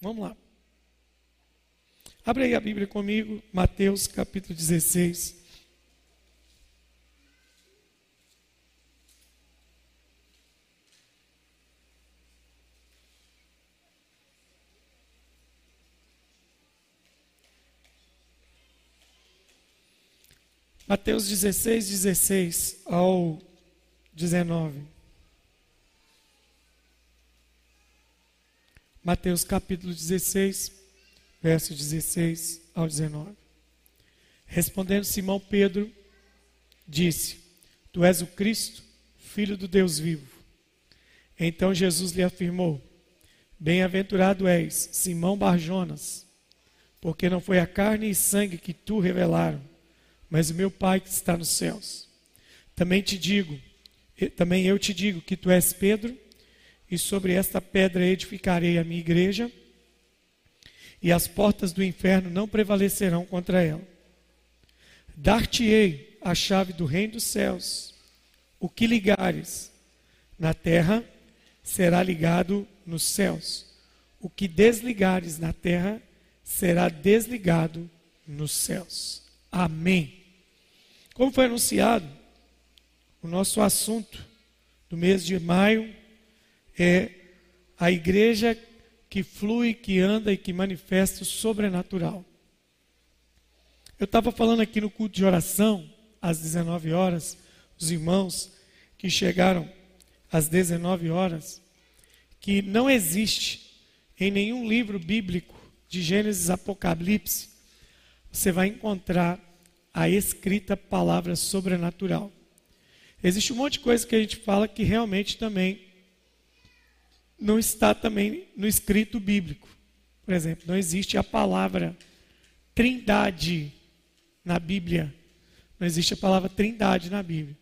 Vamos lá. Abre aí a Bíblia comigo, Mateus capítulo 16. Mateus 16, 16 ao 19. Mateus capítulo 16, verso 16 ao 19. Respondendo Simão Pedro, disse: Tu és o Cristo, filho do Deus vivo. Então Jesus lhe afirmou: Bem-aventurado és, Simão Barjonas, porque não foi a carne e sangue que tu revelaram mas o meu Pai que está nos céus. Também te digo, também eu te digo que tu és Pedro, e sobre esta pedra edificarei a minha igreja, e as portas do inferno não prevalecerão contra ela. Dar-te-ei a chave do reino dos céus. O que ligares na terra será ligado nos céus. O que desligares na terra será desligado nos céus. Amém. Como foi anunciado, o nosso assunto do mês de maio é a igreja que flui, que anda e que manifesta o sobrenatural. Eu estava falando aqui no culto de oração, às 19 horas, os irmãos que chegaram às 19 horas, que não existe em nenhum livro bíblico de Gênesis Apocalipse, você vai encontrar a escrita palavra sobrenatural. Existe um monte de coisa que a gente fala que realmente também não está também no escrito bíblico. Por exemplo, não existe a palavra trindade na Bíblia. Não existe a palavra trindade na Bíblia.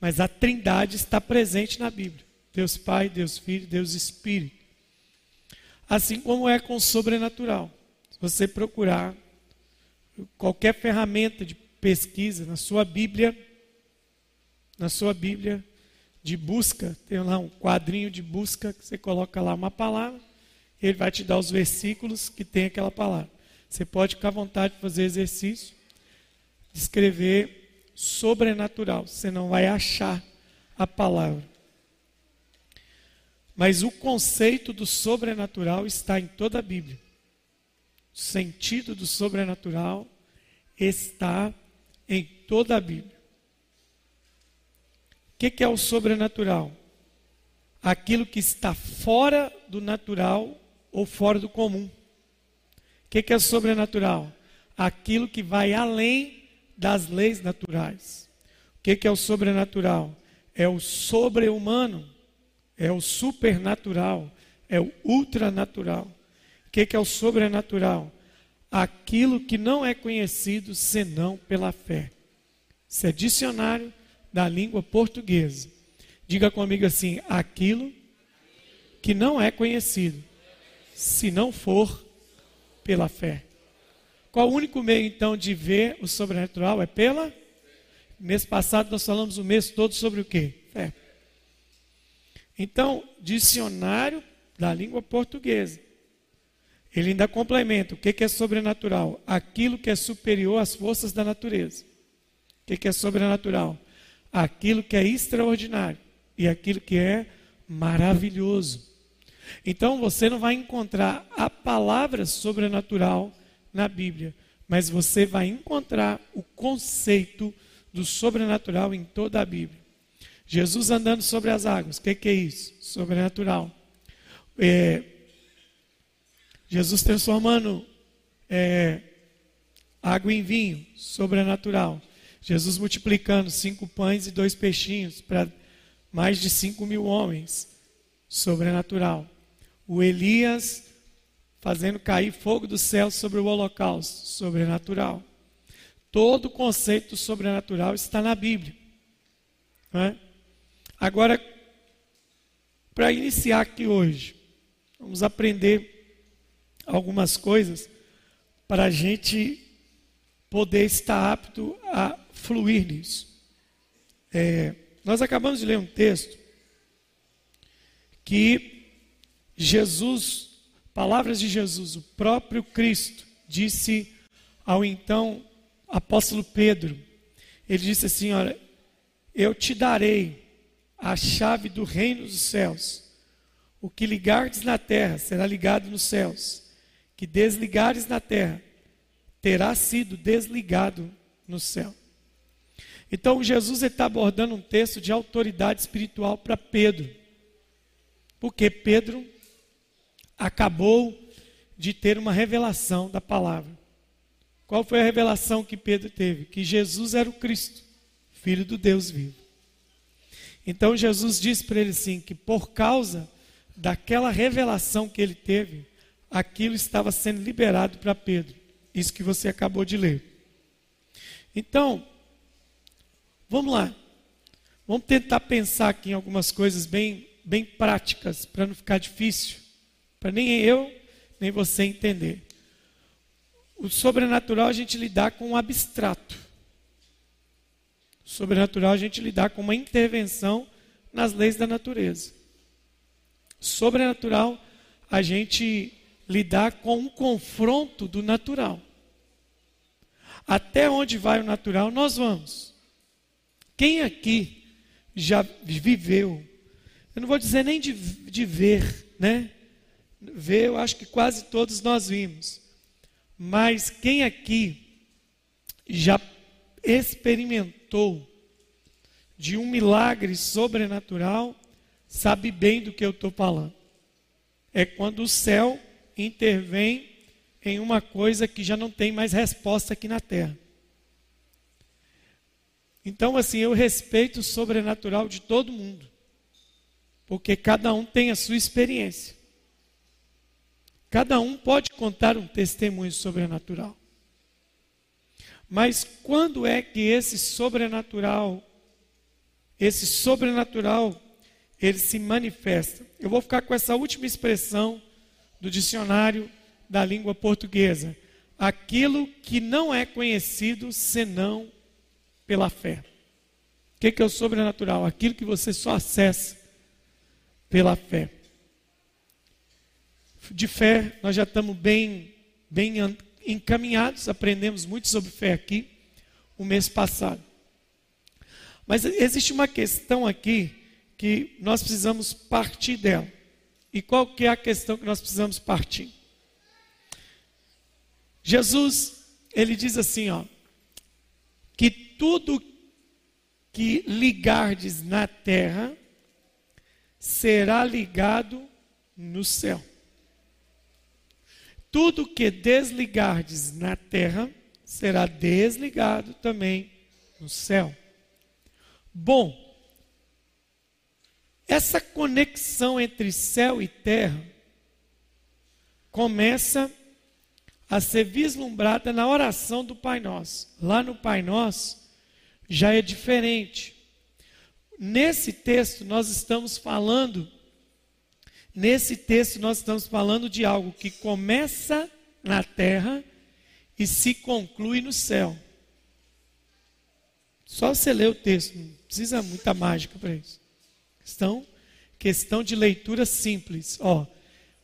Mas a trindade está presente na Bíblia. Deus Pai, Deus Filho, Deus Espírito. Assim como é com o sobrenatural. Se você procurar qualquer ferramenta de pesquisa na sua Bíblia, na sua Bíblia de busca, tem lá um quadrinho de busca que você coloca lá uma palavra, ele vai te dar os versículos que tem aquela palavra. Você pode ficar à vontade de fazer exercício, escrever sobrenatural, você não vai achar a palavra. Mas o conceito do sobrenatural está em toda a Bíblia. O sentido do sobrenatural está em toda a Bíblia. Que, que é o sobrenatural? Aquilo que está fora do natural ou fora do comum. O que, que é sobrenatural? Aquilo que vai além das leis naturais. O que, que é o sobrenatural? É o sobre-humano, é o supernatural, é o ultranatural. O que, que é o sobrenatural? aquilo que não é conhecido senão pela fé. Isso é dicionário da língua portuguesa. Diga comigo assim: aquilo que não é conhecido, se não for pela fé. Qual o único meio então de ver o sobrenatural? É pela? Mês passado nós falamos o mês todo sobre o quê? Fé. Então, dicionário da língua portuguesa. Ele ainda complementa: o que é sobrenatural? Aquilo que é superior às forças da natureza. O que é sobrenatural? Aquilo que é extraordinário e aquilo que é maravilhoso. Então você não vai encontrar a palavra sobrenatural na Bíblia, mas você vai encontrar o conceito do sobrenatural em toda a Bíblia. Jesus andando sobre as águas, o que, que, é isso? Sobrenatural. É, Jesus transformando é, água em vinho, sobrenatural. Jesus multiplicando cinco pães e dois peixinhos para mais de cinco mil homens, sobrenatural. O Elias fazendo cair fogo do céu sobre o holocausto, sobrenatural. Todo o conceito sobrenatural está na Bíblia. É? Agora, para iniciar aqui hoje, vamos aprender algumas coisas para a gente poder estar apto a fluir nisso. É, nós acabamos de ler um texto que Jesus palavras de Jesus, o próprio Cristo disse ao então apóstolo Pedro, ele disse assim: Olha, eu te darei a chave do reino dos céus. O que ligardes na terra será ligado nos céus, que desligares na terra terá sido desligado no céu. Então Jesus está abordando um texto de autoridade espiritual para Pedro, porque Pedro acabou de ter uma revelação da palavra. Qual foi a revelação que Pedro teve? Que Jesus era o Cristo, Filho do Deus vivo. Então Jesus disse para ele assim: que por causa daquela revelação que ele teve, aquilo estava sendo liberado para Pedro. Isso que você acabou de ler. Então, vamos lá. Vamos tentar pensar aqui em algumas coisas bem, bem práticas, para não ficar difícil, para nem eu, nem você entender. O sobrenatural a gente lidar com o abstrato. O sobrenatural a gente lidar com uma intervenção nas leis da natureza. Sobrenatural a gente lidar com um confronto do natural. Até onde vai o natural, nós vamos. Quem aqui já viveu, eu não vou dizer nem de, de ver, né? Ver, eu acho que quase todos nós vimos. Mas quem aqui já experimentou de um milagre sobrenatural, sabe bem do que eu estou falando. É quando o céu intervém em uma coisa que já não tem mais resposta aqui na terra. Então, assim, eu respeito o sobrenatural de todo mundo, porque cada um tem a sua experiência. Cada um pode contar um testemunho sobrenatural. Mas quando é que esse sobrenatural, esse sobrenatural, ele se manifesta? Eu vou ficar com essa última expressão do dicionário da língua portuguesa. Aquilo que não é conhecido senão pela fé. O que é o sobrenatural? Aquilo que você só acessa pela fé de fé, nós já estamos bem, bem encaminhados, aprendemos muito sobre fé aqui o mês passado. Mas existe uma questão aqui que nós precisamos partir dela. E qual que é a questão que nós precisamos partir? Jesus, ele diz assim, ó, que tudo que ligardes na terra será ligado no céu. Tudo que desligardes na terra será desligado também no céu. Bom, essa conexão entre céu e terra começa a ser vislumbrada na oração do Pai Nosso. Lá no Pai Nosso já é diferente. Nesse texto nós estamos falando Nesse texto, nós estamos falando de algo que começa na terra e se conclui no céu. Só você ler o texto, não precisa muita mágica para isso. Questão, questão de leitura simples. Ó,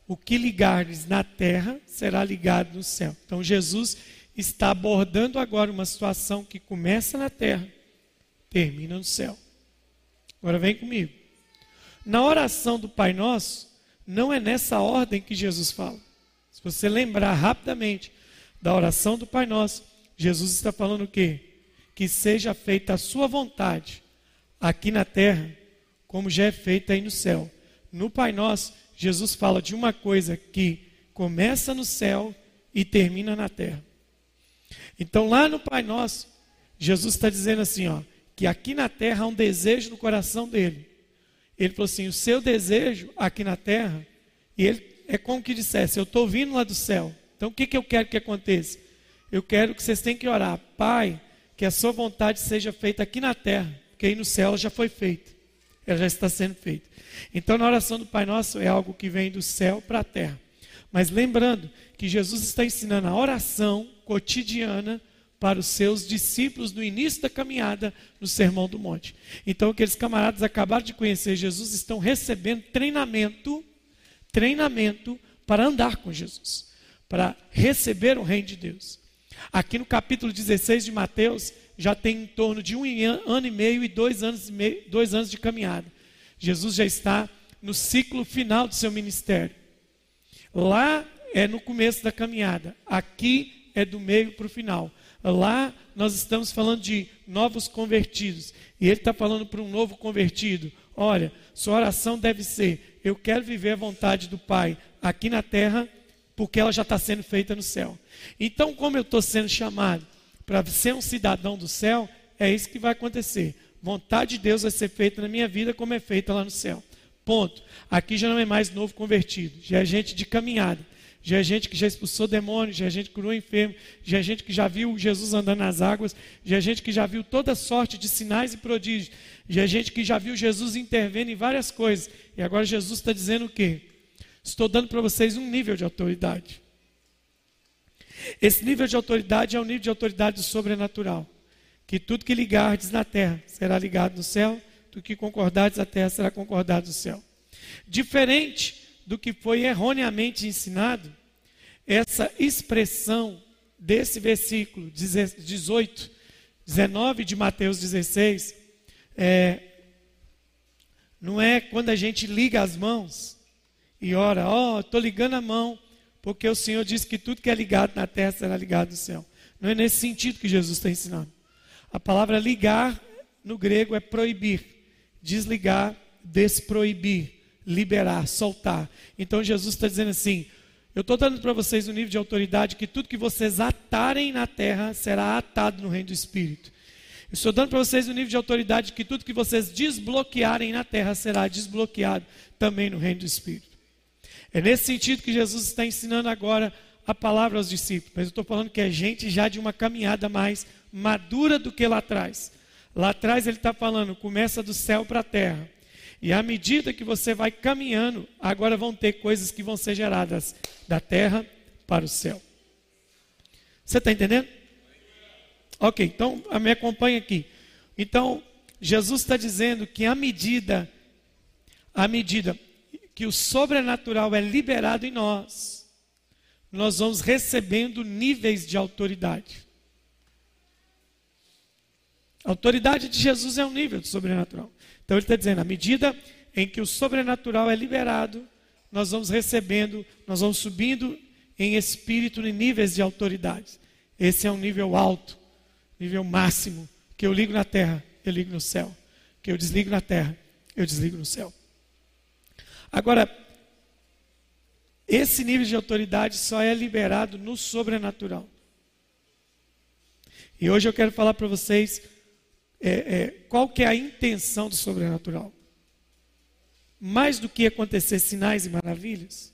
o que ligares na terra será ligado no céu. Então Jesus está abordando agora uma situação que começa na terra, termina no céu. Agora vem comigo. Na oração do Pai Nosso, não é nessa ordem que Jesus fala. Se você lembrar rapidamente da oração do Pai Nosso, Jesus está falando o quê? Que seja feita a sua vontade aqui na terra, como já é feita aí no céu. No Pai Nosso, Jesus fala de uma coisa que começa no céu e termina na terra. Então, lá no Pai Nosso, Jesus está dizendo assim, ó, que aqui na terra há um desejo no coração dele. Ele falou assim: o seu desejo aqui na terra, e ele é como que dissesse: eu estou vindo lá do céu. Então o que, que eu quero que aconteça? Eu quero que vocês tenham que orar, Pai, que a sua vontade seja feita aqui na terra, porque aí no céu ela já foi feita, ela já está sendo feita. Então na oração do Pai Nosso é algo que vem do céu para a terra. Mas lembrando que Jesus está ensinando a oração cotidiana para os seus discípulos no início da caminhada no Sermão do Monte. Então, aqueles camaradas acabaram de conhecer Jesus estão recebendo treinamento, treinamento para andar com Jesus, para receber o reino de Deus. Aqui no capítulo 16 de Mateus, já tem em torno de um ano e meio e dois anos, e meio, dois anos de caminhada. Jesus já está no ciclo final do seu ministério. Lá é no começo da caminhada, aqui é do meio para o final. Lá nós estamos falando de novos convertidos. E ele está falando para um novo convertido: olha, sua oração deve ser: eu quero viver a vontade do Pai aqui na terra, porque ela já está sendo feita no céu. Então, como eu estou sendo chamado para ser um cidadão do céu, é isso que vai acontecer. Vontade de Deus vai ser feita na minha vida como é feita lá no céu. Ponto. Aqui já não é mais novo convertido, já é gente de caminhada. Já é gente que já expulsou demônios, já é gente que curou enfermo, já é gente que já viu Jesus andando nas águas, já é gente que já viu toda sorte de sinais e prodígios, já é gente que já viu Jesus intervendo em várias coisas. E agora Jesus está dizendo o quê? Estou dando para vocês um nível de autoridade. Esse nível de autoridade é o nível de autoridade sobrenatural. Que tudo que ligardes na terra será ligado no céu, tudo que concordardes na terra será concordado no céu. Diferente do que foi erroneamente ensinado, essa expressão desse versículo 18, 19 de Mateus 16, é, não é quando a gente liga as mãos e ora, ó, oh, estou ligando a mão, porque o Senhor disse que tudo que é ligado na terra será ligado no céu. Não é nesse sentido que Jesus está ensinando. A palavra ligar no grego é proibir, desligar, desproibir liberar, soltar. Então Jesus está dizendo assim: eu estou dando para vocês um nível de autoridade que tudo que vocês atarem na terra será atado no reino do Espírito. Eu estou dando para vocês um nível de autoridade que tudo que vocês desbloquearem na terra será desbloqueado também no reino do Espírito. É nesse sentido que Jesus está ensinando agora a palavra aos discípulos. Mas eu estou falando que é gente já de uma caminhada mais madura do que lá atrás. Lá atrás ele está falando, começa do céu para a terra. E à medida que você vai caminhando, agora vão ter coisas que vão ser geradas da terra para o céu. Você está entendendo? Ok, então me acompanha aqui. Então, Jesus está dizendo que à medida, à medida que o sobrenatural é liberado em nós, nós vamos recebendo níveis de autoridade. A autoridade de Jesus é um nível de sobrenatural. Então ele está dizendo, à medida em que o sobrenatural é liberado, nós vamos recebendo, nós vamos subindo em espírito em níveis de autoridade. Esse é um nível alto, nível máximo, que eu ligo na terra, eu ligo no céu. Que eu desligo na terra, eu desligo no céu. Agora, esse nível de autoridade só é liberado no sobrenatural. E hoje eu quero falar para vocês é, é, qual que é a intenção do sobrenatural? Mais do que acontecer sinais e maravilhas,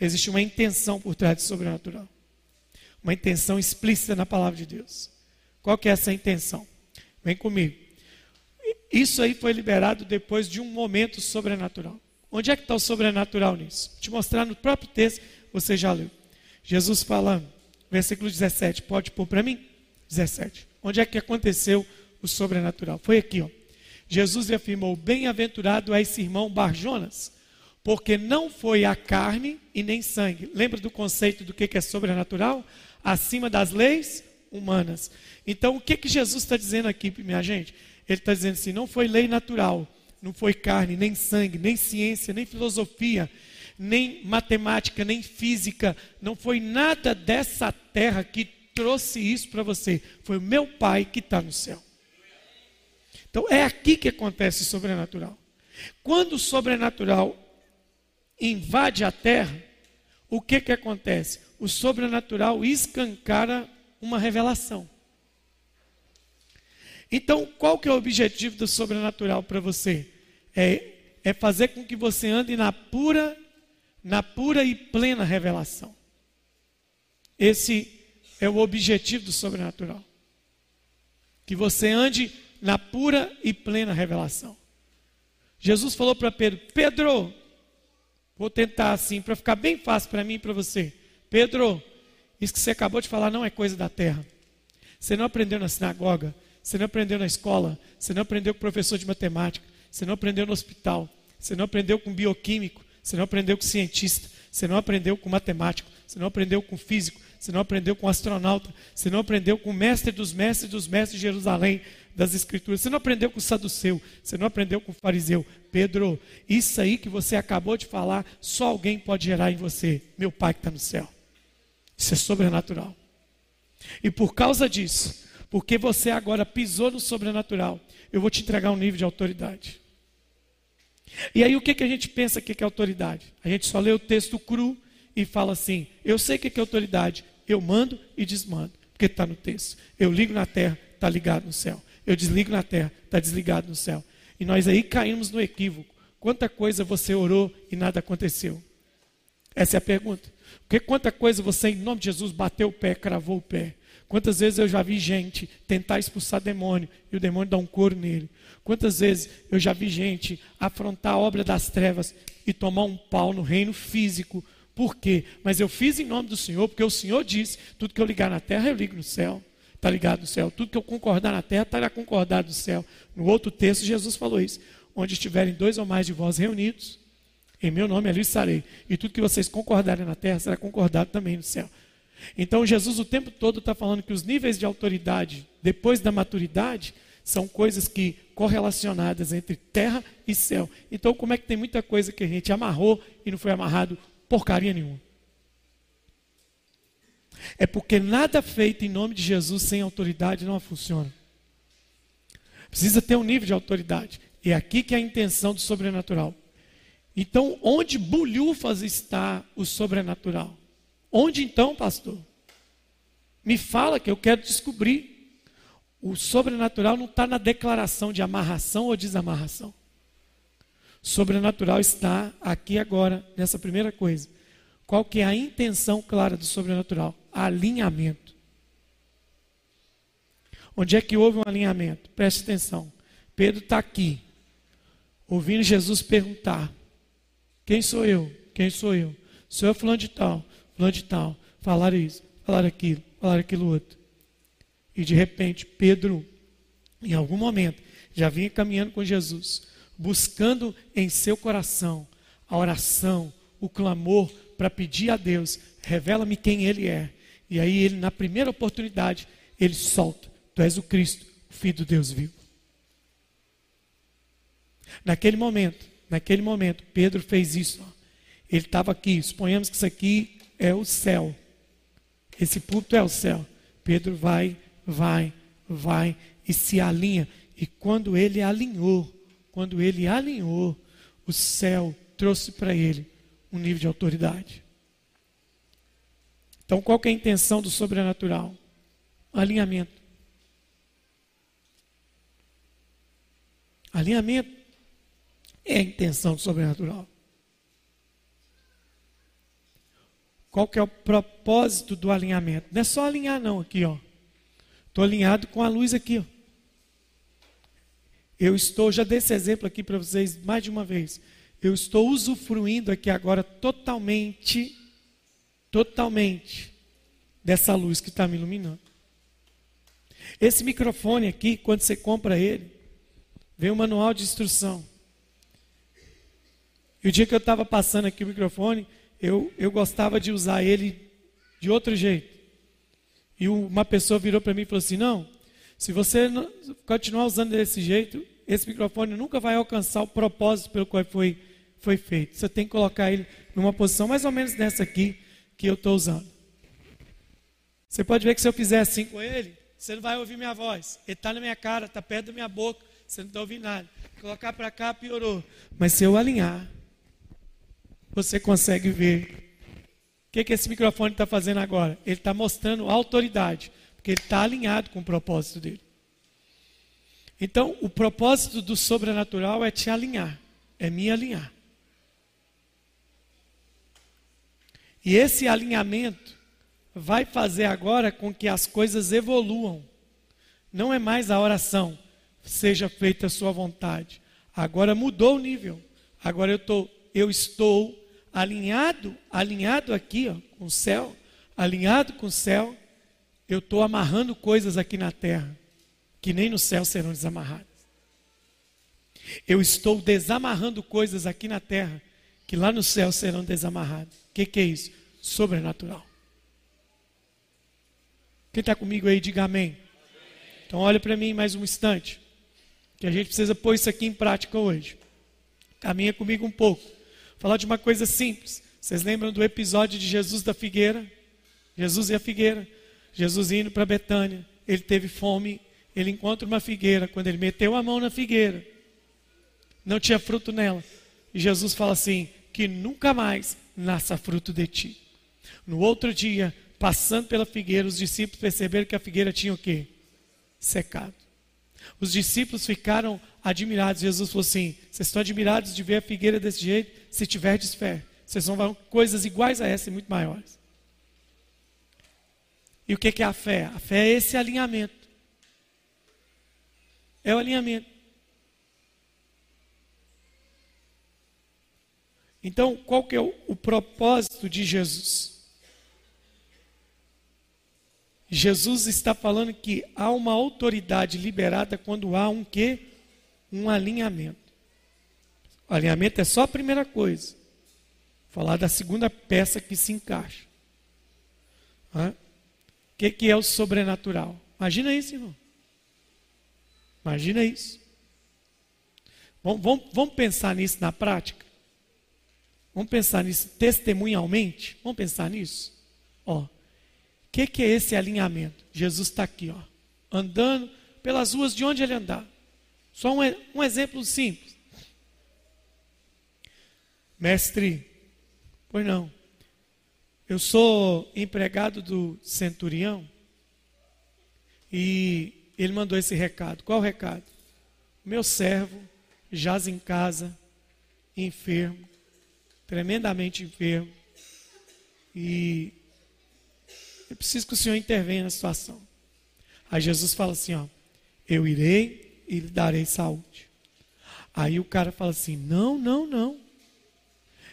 existe uma intenção por trás do sobrenatural. Uma intenção explícita na palavra de Deus. Qual que é essa intenção? Vem comigo. Isso aí foi liberado depois de um momento sobrenatural. Onde é que está o sobrenatural nisso? Vou te mostrar no próprio texto, você já leu. Jesus falando, versículo 17, pode pôr para mim? 17. Onde é que aconteceu o sobrenatural. Foi aqui, ó. Jesus afirmou: Bem-aventurado é esse irmão Barjonas, porque não foi a carne e nem sangue. Lembra do conceito do que é sobrenatural? Acima das leis humanas. Então, o que, que Jesus está dizendo aqui, minha gente? Ele está dizendo assim: não foi lei natural, não foi carne, nem sangue, nem ciência, nem filosofia, nem matemática, nem física, não foi nada dessa terra que trouxe isso para você. Foi o meu Pai que está no céu. Então é aqui que acontece o sobrenatural. Quando o sobrenatural invade a terra, o que que acontece? O sobrenatural escancara uma revelação. Então, qual que é o objetivo do sobrenatural para você? É, é fazer com que você ande na pura, na pura e plena revelação. Esse é o objetivo do sobrenatural. Que você ande na pura e plena revelação. Jesus falou para Pedro: Pedro, vou tentar assim, para ficar bem fácil para mim e para você. Pedro, isso que você acabou de falar não é coisa da terra. Você não aprendeu na sinagoga, você não aprendeu na escola, você não aprendeu com professor de matemática, você não aprendeu no hospital, você não aprendeu com bioquímico, você não aprendeu com cientista, Você não aprendeu com matemático, você não aprendeu com físico, você não aprendeu com astronauta, você não aprendeu com o mestre dos mestres dos mestres de Jerusalém, das Escrituras, você não aprendeu com o saduceu, você não aprendeu com o fariseu. Pedro, isso aí que você acabou de falar, só alguém pode gerar em você, meu Pai que está no céu. Isso é sobrenatural. E por causa disso, porque você agora pisou no sobrenatural, eu vou te entregar um nível de autoridade. E aí o que, que a gente pensa que é autoridade? A gente só lê o texto cru e fala assim: eu sei o que é autoridade, eu mando e desmando, porque está no texto. Eu ligo na terra, está ligado no céu. Eu desligo na terra, está desligado no céu. E nós aí caímos no equívoco. Quanta coisa você orou e nada aconteceu? Essa é a pergunta. Porque quanta coisa você, em nome de Jesus, bateu o pé, cravou o pé. Quantas vezes eu já vi gente tentar expulsar demônio e o demônio dá um couro nele? Quantas vezes eu já vi gente afrontar a obra das trevas e tomar um pau no reino físico? Por quê? Mas eu fiz em nome do Senhor, porque o Senhor disse: tudo que eu ligar na terra, eu ligo no céu. Está ligado no céu. Tudo que eu concordar na terra, estará concordado no céu. No outro texto, Jesus falou isso: onde estiverem dois ou mais de vós reunidos, em meu nome ali estarei. E tudo que vocês concordarem na terra será concordado também no céu. Então Jesus o tempo todo está falando que os níveis de autoridade depois da maturidade são coisas que correlacionadas entre terra e céu. Então como é que tem muita coisa que a gente amarrou e não foi amarrado porcaria nenhuma? É porque nada feito em nome de Jesus sem autoridade não funciona. Precisa ter um nível de autoridade. É aqui que é a intenção do sobrenatural. Então, onde bulhufas está o sobrenatural? Onde então, pastor? Me fala que eu quero descobrir. O sobrenatural não está na declaração de amarração ou desamarração. O sobrenatural está aqui agora, nessa primeira coisa. Qual que é a intenção clara do sobrenatural? Alinhamento. Onde é que houve um alinhamento? Preste atenção. Pedro está aqui, ouvindo Jesus perguntar: Quem sou eu? Quem sou eu? Sou eu fulano de tal fulano de tal, falaram isso, falaram aquilo, falaram aquilo outro. E de repente, Pedro, em algum momento, já vinha caminhando com Jesus, buscando em seu coração a oração, o clamor para pedir a Deus, revela-me quem Ele é. E aí ele, na primeira oportunidade, ele solta: Tu és o Cristo, o Filho do Deus vivo. Naquele momento, naquele momento, Pedro fez isso. Ele estava aqui, suponhamos que isso aqui é o céu. Esse púlpito é o céu. Pedro vai, vai, vai e se alinha. E quando ele alinhou, quando ele alinhou, o céu trouxe para ele um nível de autoridade. Então, qual é a intenção do sobrenatural? Alinhamento. Alinhamento é a intenção do sobrenatural. Qual que é o propósito do alinhamento? Não é só alinhar não aqui, ó. Estou alinhado com a luz aqui, ó. Eu estou, já dei esse exemplo aqui para vocês mais de uma vez. Eu estou usufruindo aqui agora totalmente, totalmente dessa luz que está me iluminando. Esse microfone aqui, quando você compra ele, vem um manual de instrução. E o dia que eu estava passando aqui o microfone, eu, eu gostava de usar ele de outro jeito. E uma pessoa virou para mim e falou assim: Não, se você continuar usando desse jeito, esse microfone nunca vai alcançar o propósito pelo qual foi, foi feito. Você tem que colocar ele numa posição mais ou menos dessa aqui que eu estou usando. Você pode ver que se eu fizer assim com ele, você não vai ouvir minha voz. Ele está na minha cara, está perto da minha boca, você não está ouvindo nada. Colocar para cá piorou. Mas se eu alinhar, você consegue ver. O que, que esse microfone está fazendo agora? Ele está mostrando autoridade, porque ele está alinhado com o propósito dele. Então, o propósito do sobrenatural é te alinhar, é me alinhar. E esse alinhamento vai fazer agora com que as coisas evoluam. Não é mais a oração, seja feita a sua vontade. Agora mudou o nível. Agora eu, tô, eu estou alinhado, alinhado aqui ó, com o céu, alinhado com o céu, eu estou amarrando coisas aqui na terra que nem no céu serão desamarradas. Eu estou desamarrando coisas aqui na terra que lá no céu serão desamarrados. O que, que é isso? Sobrenatural. Quem está comigo aí, diga amém. Então olha para mim mais um instante. Que a gente precisa pôr isso aqui em prática hoje. Caminha comigo um pouco. Falar de uma coisa simples. Vocês lembram do episódio de Jesus da figueira? Jesus e a figueira. Jesus indo para Betânia. Ele teve fome. Ele encontra uma figueira. Quando ele meteu a mão na figueira, não tinha fruto nela. E Jesus fala assim: que nunca mais nasça fruto de ti. No outro dia, passando pela figueira, os discípulos perceberam que a figueira tinha o quê? Secado. Os discípulos ficaram admirados. Jesus falou assim: Vocês estão admirados de ver a figueira desse jeito? Se tiverdes fé, vocês vão ver coisas iguais a essa e muito maiores. E o que é a fé? A fé é esse alinhamento. É o alinhamento. Então, qual que é o, o propósito de Jesus? Jesus está falando que há uma autoridade liberada quando há um quê? Um alinhamento. O alinhamento é só a primeira coisa. Vou falar da segunda peça que se encaixa. O que, que é o sobrenatural? Imagina isso, irmão. Imagina isso. Vamos, vamos, vamos pensar nisso na prática? Vamos pensar nisso testemunhalmente? Vamos pensar nisso? Ó, o que, que é esse alinhamento? Jesus está aqui, ó, andando pelas ruas de onde ele andar. Só um, um exemplo simples. Mestre, pois não. Eu sou empregado do centurião e ele mandou esse recado. Qual o recado? Meu servo jaz em casa, enfermo, tremendamente enfermo. E eu preciso que o Senhor intervenha na situação. Aí Jesus fala assim: ó, eu irei e lhe darei saúde. Aí o cara fala assim: não, não, não.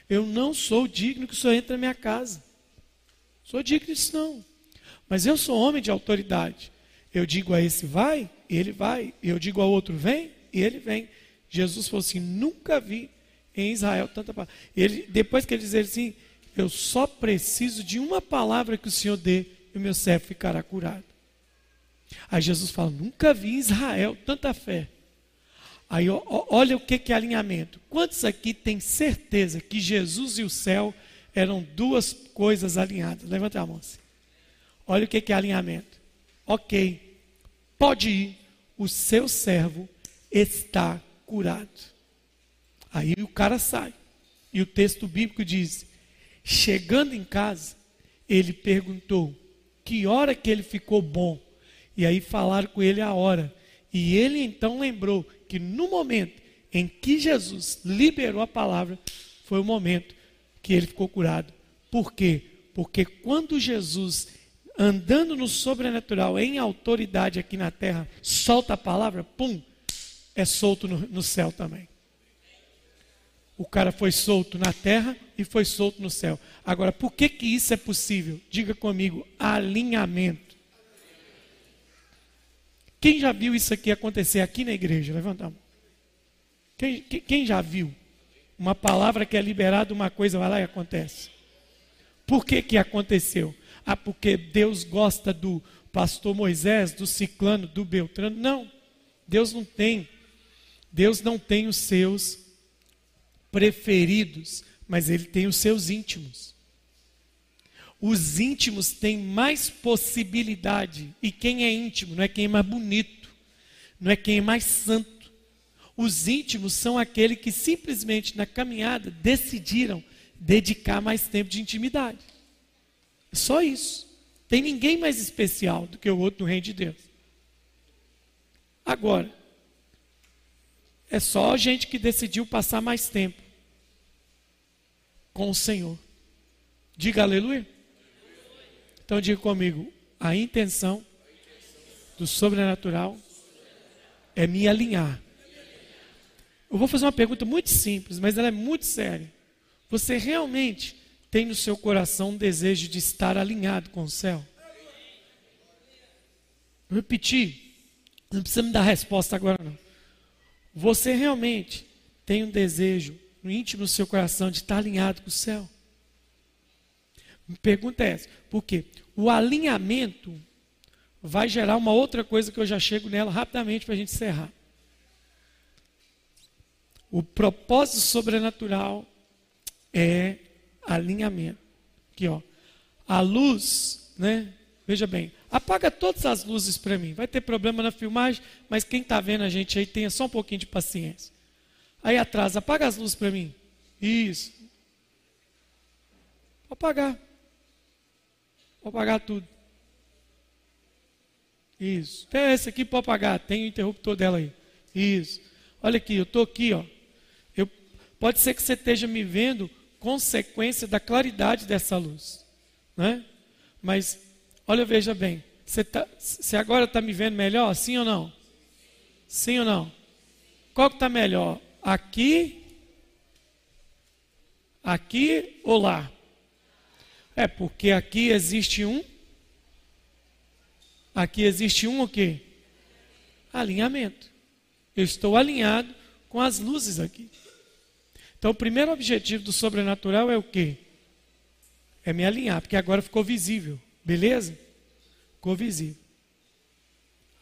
Eu não sou digno que o Senhor entre na minha casa. Sou digno disso não. Mas eu sou homem de autoridade. Eu digo a esse vai, ele vai. Eu digo ao outro vem, e ele vem. Jesus falou assim: nunca vi em Israel tanta palavra. Ele, depois que ele dizer assim, eu só preciso de uma palavra que o Senhor dê e o meu servo ficará curado. Aí Jesus fala: nunca vi em Israel tanta fé. Aí ó, olha o que, que é alinhamento. Quantos aqui têm certeza que Jesus e o céu eram duas coisas alinhadas? Levanta a mão. Assim. Olha o que, é alinhamento. Ok, pode ir, o seu servo está curado. Aí o cara sai. E o texto bíblico diz: chegando em casa, ele perguntou que hora que ele ficou bom. E aí falaram com ele a hora. E ele então lembrou que no momento em que Jesus liberou a palavra, foi o momento que ele ficou curado. Por quê? Porque quando Jesus, andando no sobrenatural, em autoridade aqui na terra, solta a palavra, pum, é solto no, no céu também. O cara foi solto na terra e foi solto no céu. Agora, por que que isso é possível? Diga comigo, alinhamento. Quem já viu isso aqui acontecer aqui na igreja? Levanta a mão. Quem, quem já viu? Uma palavra que é liberada, uma coisa vai lá e acontece. Por que que aconteceu? Ah, porque Deus gosta do pastor Moisés, do ciclano, do Beltrano. Não. Deus não tem. Deus não tem os seus preferidos, mas ele tem os seus íntimos. Os íntimos têm mais possibilidade. E quem é íntimo não é quem é mais bonito, não é quem é mais santo. Os íntimos são aqueles que simplesmente na caminhada decidiram dedicar mais tempo de intimidade. É só isso. Tem ninguém mais especial do que o outro no reino de Deus. Agora, é só a gente que decidiu passar mais tempo com o Senhor. Diga aleluia. Então diga comigo, a intenção do sobrenatural é me alinhar. Eu vou fazer uma pergunta muito simples, mas ela é muito séria. Você realmente tem no seu coração um desejo de estar alinhado com o céu? Vou repetir, não precisa me dar resposta agora não. Você realmente tem um desejo no íntimo do seu coração de estar alinhado com o céu? A pergunta é essa. Por quê? O alinhamento vai gerar uma outra coisa que eu já chego nela rapidamente para a gente encerrar. O propósito sobrenatural é alinhamento. Aqui, ó. A luz, né? Veja bem, apaga todas as luzes para mim. Vai ter problema na filmagem, mas quem está vendo a gente aí tenha só um pouquinho de paciência. Aí atrás, apaga as luzes para mim. Isso. Vou apagar. Vou apagar tudo. Isso. Até esse aqui pode apagar. Tem o interruptor dela aí. Isso. Olha aqui, eu estou aqui, ó. Pode ser que você esteja me vendo consequência da claridade dessa luz. Né? Mas, olha, veja bem. Você, tá, você agora está me vendo melhor? Sim ou não? Sim ou não? Qual que está melhor? Aqui? Aqui ou lá? É porque aqui existe um. Aqui existe um o quê? Alinhamento. Eu estou alinhado com as luzes aqui. Então, o primeiro objetivo do sobrenatural é o quê? É me alinhar, porque agora ficou visível. Beleza? Ficou visível.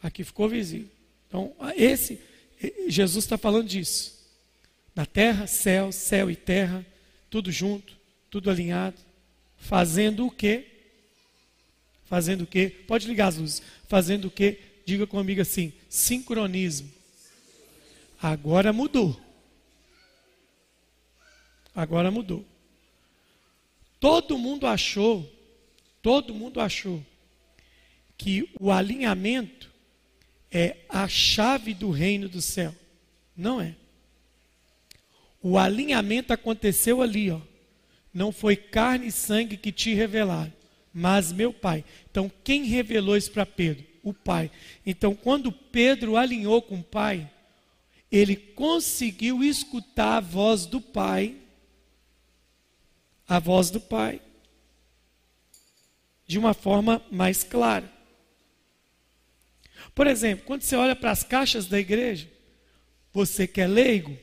Aqui ficou visível. Então, esse, Jesus está falando disso. Na terra, céu, céu e terra, tudo junto, tudo alinhado. Fazendo o quê? Fazendo o quê? Pode ligar as luzes. Fazendo o quê? Diga comigo assim: sincronismo. Agora mudou. Agora mudou. Todo mundo achou, todo mundo achou que o alinhamento é a chave do reino do céu. Não é. O alinhamento aconteceu ali, ó. Não foi carne e sangue que te revelaram, mas meu Pai. Então, quem revelou isso para Pedro? O Pai. Então, quando Pedro alinhou com o Pai, ele conseguiu escutar a voz do Pai, a voz do Pai, de uma forma mais clara. Por exemplo, quando você olha para as caixas da igreja, você que é leigo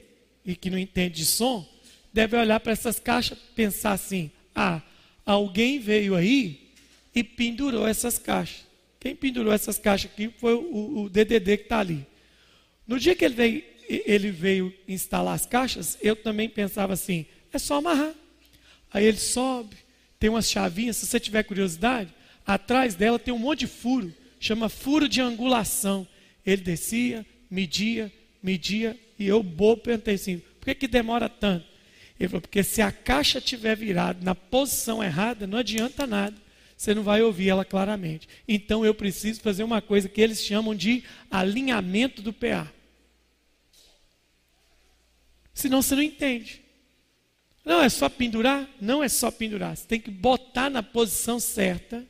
e que não entende de som, deve olhar para essas caixas e pensar assim: ah, alguém veio aí e pendurou essas caixas. Quem pendurou essas caixas aqui foi o, o DDD que está ali. No dia que ele veio, ele veio instalar as caixas, eu também pensava assim: é só amarrar. Aí ele sobe, tem umas chavinhas, se você tiver curiosidade, atrás dela tem um monte de furo, chama furo de angulação. Ele descia, media, media, e eu bobo perguntei assim: por que, que demora tanto? Ele falou, porque se a caixa estiver virada na posição errada, não adianta nada. Você não vai ouvir ela claramente. Então eu preciso fazer uma coisa que eles chamam de alinhamento do PA. Senão você não entende. Não é só pendurar? Não é só pendurar. Você tem que botar na posição certa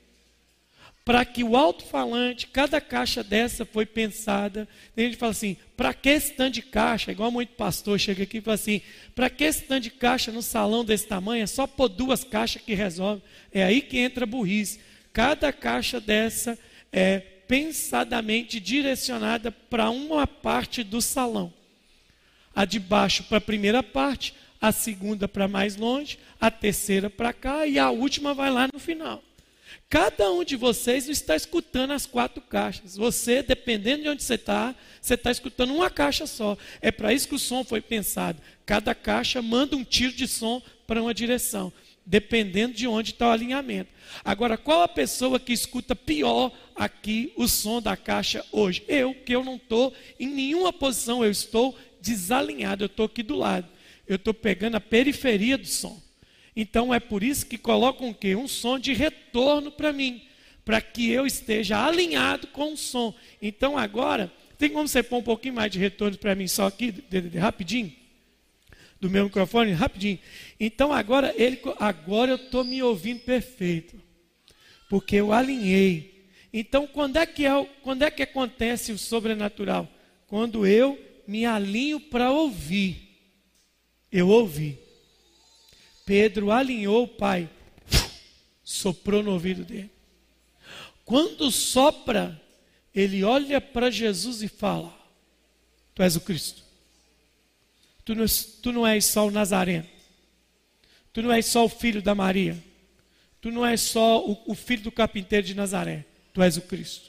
para que o alto-falante, cada caixa dessa foi pensada. Tem gente que fala assim: para que esse tanto de caixa? Igual muito pastor chega aqui e fala assim: para que esse tanto de caixa no salão desse tamanho? É só pôr duas caixas que resolve. É aí que entra burrice. Cada caixa dessa é pensadamente direcionada para uma parte do salão. A de baixo para a primeira parte, a segunda para mais longe, a terceira para cá e a última vai lá no final. Cada um de vocês está escutando as quatro caixas. Você, dependendo de onde você está, você está escutando uma caixa só. É para isso que o som foi pensado. Cada caixa manda um tiro de som para uma direção, dependendo de onde está o alinhamento. Agora, qual a pessoa que escuta pior aqui o som da caixa hoje? Eu, que eu não estou em nenhuma posição, eu estou desalinhado, eu estou aqui do lado. Eu estou pegando a periferia do som. Então é por isso que colocam o quê? Um som de retorno para mim, para que eu esteja alinhado com o som. Então agora, tem como você pôr um pouquinho mais de retorno para mim só aqui, de, de, de, rapidinho? Do meu microfone, rapidinho. Então agora ele, agora eu estou me ouvindo perfeito, porque eu alinhei. Então quando é que é, quando é que acontece o sobrenatural? Quando eu me alinho para ouvir. Eu ouvi. Pedro alinhou o pai, soprou no ouvido dele. Quando sopra, ele olha para Jesus e fala: Tu és o Cristo. Tu não, tu não és só o Nazareno. Tu não és só o filho da Maria. Tu não és só o, o filho do carpinteiro de Nazaré. Tu és o Cristo.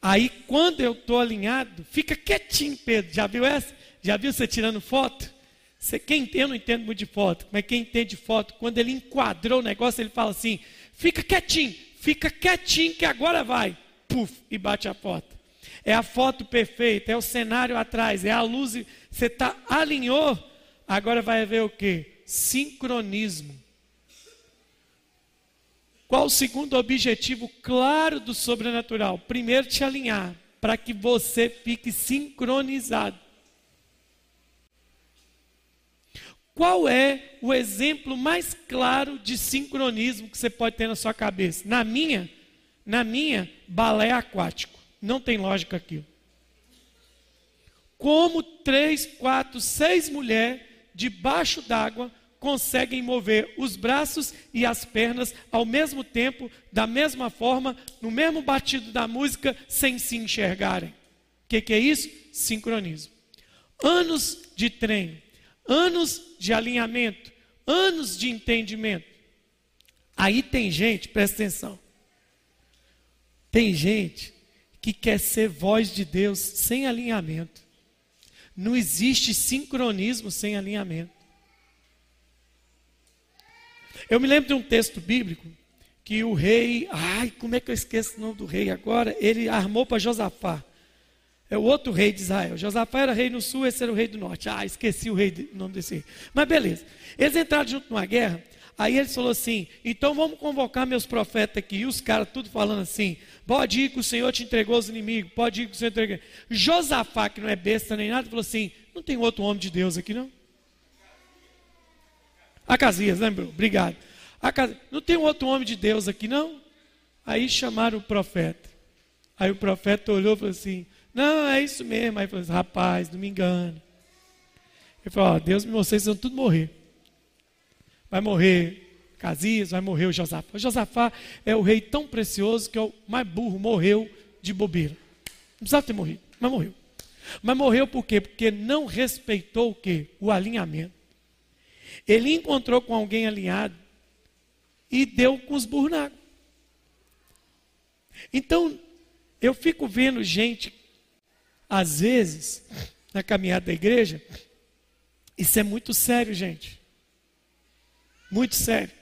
Aí quando eu estou alinhado, fica quietinho, Pedro. Já viu essa? Já viu você tirando foto? Você, quem, eu não entendo muito de foto, mas quem entende de foto, quando ele enquadrou o negócio, ele fala assim: fica quietinho, fica quietinho que agora vai. Puf, e bate a foto. É a foto perfeita, é o cenário atrás, é a luz. Você tá, alinhou, agora vai haver o que? Sincronismo. Qual o segundo objetivo claro do sobrenatural? Primeiro, te alinhar, para que você fique sincronizado. Qual é o exemplo mais claro de sincronismo que você pode ter na sua cabeça? Na minha, na minha, balé aquático. Não tem lógica aqui. Como três, quatro, seis mulheres debaixo d'água conseguem mover os braços e as pernas ao mesmo tempo, da mesma forma, no mesmo batido da música, sem se enxergarem. O que, que é isso? Sincronismo. Anos de treino anos de alinhamento, anos de entendimento. Aí tem gente, presta atenção. Tem gente que quer ser voz de Deus sem alinhamento. Não existe sincronismo sem alinhamento. Eu me lembro de um texto bíblico que o rei, ai, como é que eu esqueço o nome do rei agora? Ele armou para Josafá. É o outro rei de Israel. Josafá era rei no sul, esse era o rei do norte. Ah, esqueci o, rei, o nome desse rei. Mas beleza. Eles entraram junto numa guerra. Aí ele falou assim: então vamos convocar meus profetas aqui. E os caras tudo falando assim: pode ir que o Senhor te entregou os inimigos, pode ir que o Senhor entregou. Josafá, que não é besta nem nada, falou assim: não tem outro homem de Deus aqui não? Acasias, lembrou? Obrigado. Acasias, não tem outro homem de Deus aqui não? Aí chamaram o profeta. Aí o profeta olhou e falou assim: não, é isso mesmo. Aí falou assim, rapaz, não me engano. Ele falou, ó, Deus me mostrou, vocês vão tudo morrer. Vai morrer Casias, vai morrer o Josafá. O Josafá é o rei tão precioso que é o mais burro, morreu de bobeira. Não precisava ter morrido, mas morreu. Mas morreu por quê? Porque não respeitou o quê? O alinhamento. Ele encontrou com alguém alinhado e deu com os água. Então, eu fico vendo gente às vezes, na caminhada da igreja, isso é muito sério, gente. Muito sério.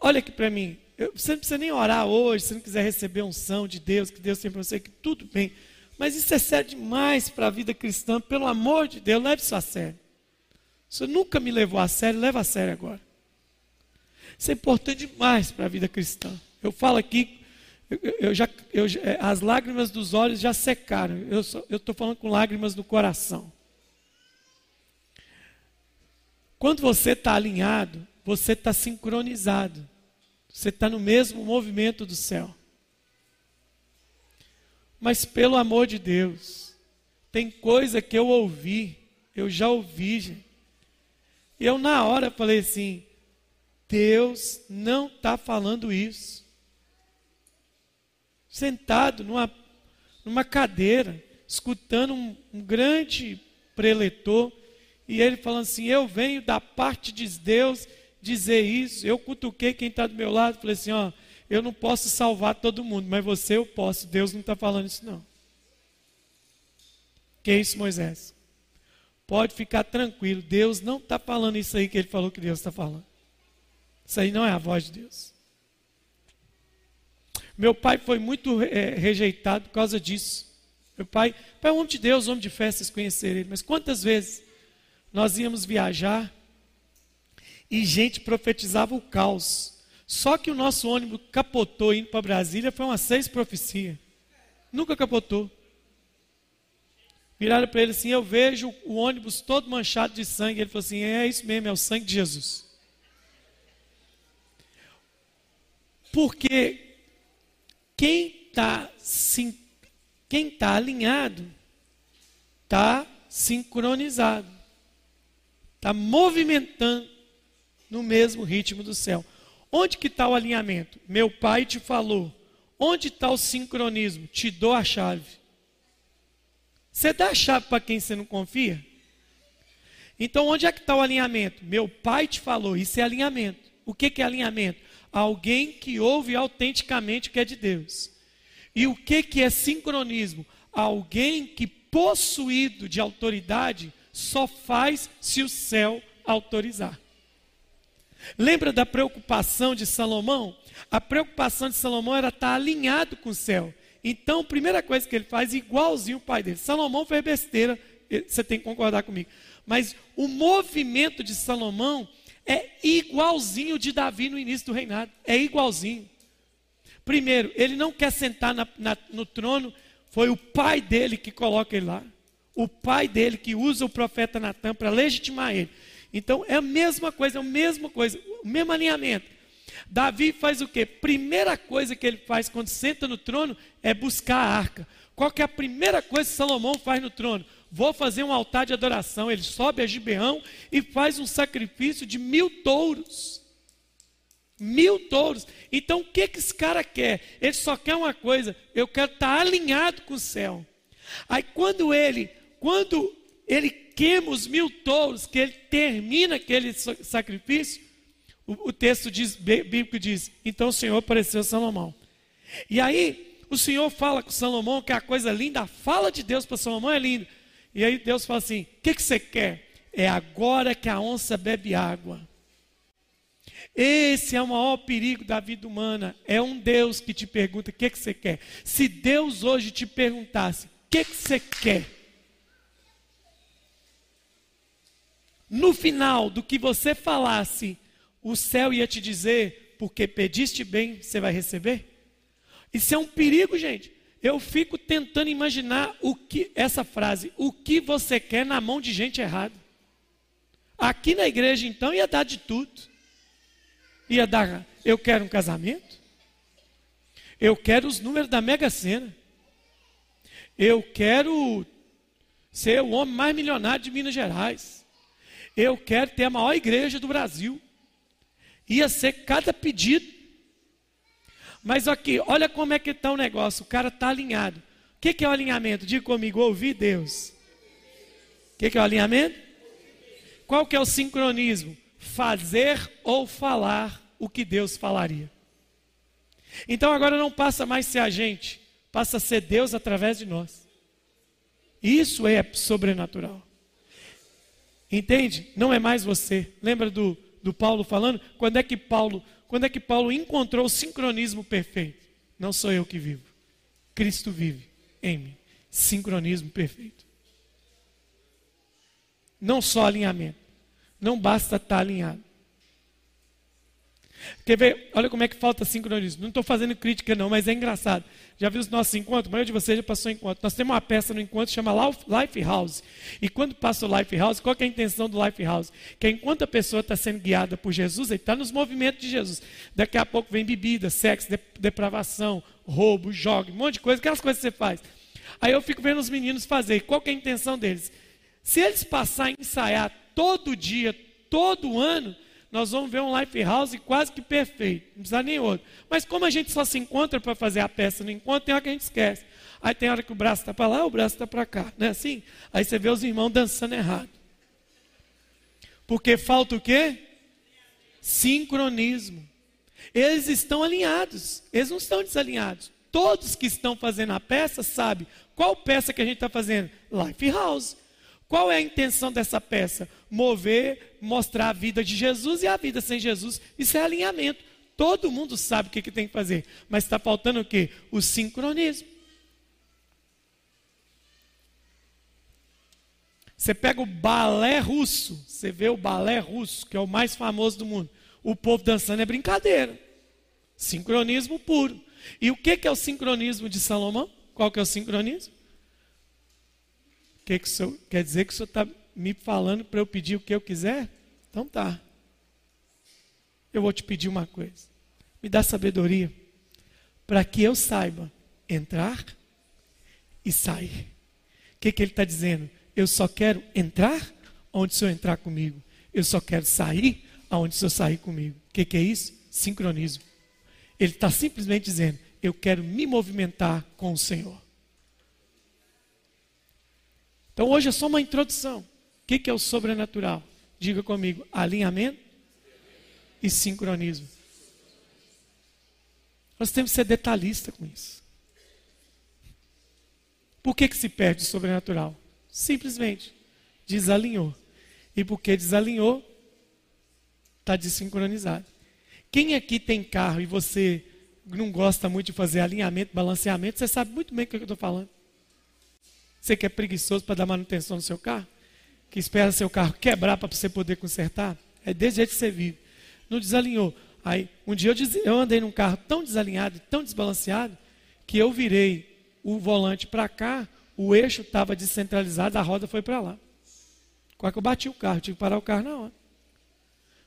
Olha aqui para mim. Você não precisa nem orar hoje, se não quiser receber unção de Deus, que Deus tem para você, que tudo bem. Mas isso é sério demais para a vida cristã. Pelo amor de Deus, leve isso a sério. Você nunca me levou a sério, leva a sério agora. Isso é importante demais para a vida cristã. Eu falo aqui eu, já, eu, é, as lágrimas dos olhos já secaram. Eu estou falando com lágrimas do coração. Quando você está alinhado, você está sincronizado. Você está no mesmo movimento do céu. Mas pelo amor de Deus, tem coisa que eu ouvi, eu já ouvi, gente. Eu na hora falei assim: Deus não está falando isso sentado numa, numa cadeira, escutando um, um grande preletor, e ele falando assim: Eu venho da parte de Deus dizer isso. Eu cutuquei quem está do meu lado, falei assim: Ó, eu não posso salvar todo mundo, mas você eu posso. Deus não está falando isso, não. Que é isso, Moisés? Pode ficar tranquilo, Deus não está falando isso aí que ele falou que Deus está falando. Isso aí não é a voz de Deus. Meu pai foi muito é, rejeitado por causa disso. Meu pai, pai é um homem de Deus, homem de festas, conhecer ele. Mas quantas vezes nós íamos viajar e gente profetizava o caos. Só que o nosso ônibus capotou indo para Brasília, foi umas seis profecias. Nunca capotou. Viraram para ele assim: Eu vejo o ônibus todo manchado de sangue. Ele falou assim: É isso mesmo, é o sangue de Jesus. Porque quem está quem tá alinhado está sincronizado, está movimentando no mesmo ritmo do céu. Onde que está o alinhamento? Meu pai te falou. Onde está o sincronismo? Te dou a chave. Você dá a chave para quem você não confia? Então, onde é que está o alinhamento? Meu pai te falou, isso é alinhamento. O que, que é alinhamento? Alguém que ouve autenticamente o que é de Deus. E o que, que é sincronismo? Alguém que, possuído de autoridade, só faz se o céu autorizar. Lembra da preocupação de Salomão? A preocupação de Salomão era estar alinhado com o céu. Então, a primeira coisa que ele faz, igualzinho o pai dele. Salomão fez besteira, você tem que concordar comigo. Mas o movimento de Salomão é igualzinho de Davi no início do reinado. É igualzinho. Primeiro, ele não quer sentar na, na, no trono, foi o pai dele que coloca ele lá. O pai dele que usa o profeta Natan para legitimar ele. Então é a mesma coisa, é a mesma coisa, o mesmo alinhamento. Davi faz o quê? Primeira coisa que ele faz quando senta no trono é buscar a arca. Qual que é a primeira coisa que Salomão faz no trono? Vou fazer um altar de adoração. Ele sobe a Gibeão e faz um sacrifício de mil touros. Mil touros. Então o que, que esse cara quer? Ele só quer uma coisa: eu quero estar alinhado com o céu. Aí quando ele, quando ele queima os mil touros, que ele termina aquele sacrifício, o, o texto diz, bíblico diz: então o Senhor apareceu a Salomão. E aí, o Senhor fala com Salomão que a coisa linda, a fala de Deus para Salomão é linda. E aí Deus fala assim: o que, que você quer? É agora que a onça bebe água. Esse é o maior perigo da vida humana. É um Deus que te pergunta o que, que você quer. Se Deus hoje te perguntasse o que, que você quer, no final do que você falasse, o céu ia te dizer, porque pediste bem, você vai receber? Isso é um perigo, gente. Eu fico tentando imaginar o que essa frase, o que você quer na mão de gente errada. Aqui na igreja então ia dar de tudo. Ia dar, eu quero um casamento. Eu quero os números da Mega Sena. Eu quero ser o homem mais milionário de Minas Gerais. Eu quero ter a maior igreja do Brasil ia ser cada pedido. Mas aqui, olha como é que está o negócio, o cara está alinhado. O que, que é o alinhamento? Diga comigo, ouvir Deus. O que, que é o alinhamento? Qual que é o sincronismo? Fazer ou falar o que Deus falaria. Então agora não passa mais ser a gente, passa a ser Deus através de nós. Isso é sobrenatural. Entende? Não é mais você. Lembra do do Paulo falando, quando é que Paulo, quando é que Paulo encontrou o sincronismo perfeito? Não sou eu que vivo. Cristo vive em mim. Sincronismo perfeito. Não só alinhamento. Não basta estar alinhado. Quer ver? Olha como é que falta sincronismo. Não estou fazendo crítica, não, mas é engraçado. Já viu os nossos encontros? A maioria de vocês já passou encontro. Nós temos uma peça no encontro que chama Life House. E quando passa o Life House, qual é a intenção do Life House? Que enquanto a pessoa está sendo guiada por Jesus, ele está nos movimentos de Jesus. Daqui a pouco vem bebida, sexo, depravação, roubo, jogo, um monte de coisa, aquelas coisas que você faz. Aí eu fico vendo os meninos fazer. Qual é a intenção deles? Se eles passarem a ensaiar todo dia, todo ano, nós vamos ver um life house quase que perfeito, não precisa nem outro. Mas como a gente só se encontra para fazer a peça no encontro, tem hora que a gente esquece. Aí tem hora que o braço está para lá, o braço está para cá, não é assim? Aí você vê os irmãos dançando errado. Porque falta o quê? Sincronismo. Eles estão alinhados, eles não estão desalinhados. Todos que estão fazendo a peça sabem qual peça que a gente está fazendo? Life House. Qual é a intenção dessa peça? Mover, mostrar a vida de Jesus e a vida sem Jesus. Isso é alinhamento. Todo mundo sabe o que, que tem que fazer. Mas está faltando o quê? O sincronismo. Você pega o balé russo, você vê o balé russo, que é o mais famoso do mundo. O povo dançando é brincadeira. Sincronismo puro. E o que, que é o sincronismo de Salomão? Qual que é o sincronismo? Que que senhor, quer dizer que o senhor está me falando para eu pedir o que eu quiser? Então tá. Eu vou te pedir uma coisa. Me dá sabedoria para que eu saiba entrar e sair. O que, que ele está dizendo? Eu só quero entrar onde o senhor entrar comigo. Eu só quero sair aonde o senhor sair comigo. O que, que é isso? Sincronismo. Ele está simplesmente dizendo: Eu quero me movimentar com o Senhor. Então hoje é só uma introdução. O que, que é o sobrenatural? Diga comigo: alinhamento e sincronismo. Nós temos que ser detalhista com isso. Por que, que se perde o sobrenatural? Simplesmente desalinhou. E porque desalinhou, está desincronizado. Quem aqui tem carro e você não gosta muito de fazer alinhamento, balanceamento, você sabe muito bem o que eu estou falando. Você que é preguiçoso para dar manutenção no seu carro, que espera seu carro quebrar para você poder consertar, é desse jeito que você vive. Não desalinhou. Aí, um dia eu, eu andei num carro tão desalinhado, tão desbalanceado, que eu virei o volante para cá, o eixo estava descentralizado, a roda foi para lá. Quase que eu bati o carro, tive que parar o carro na hora.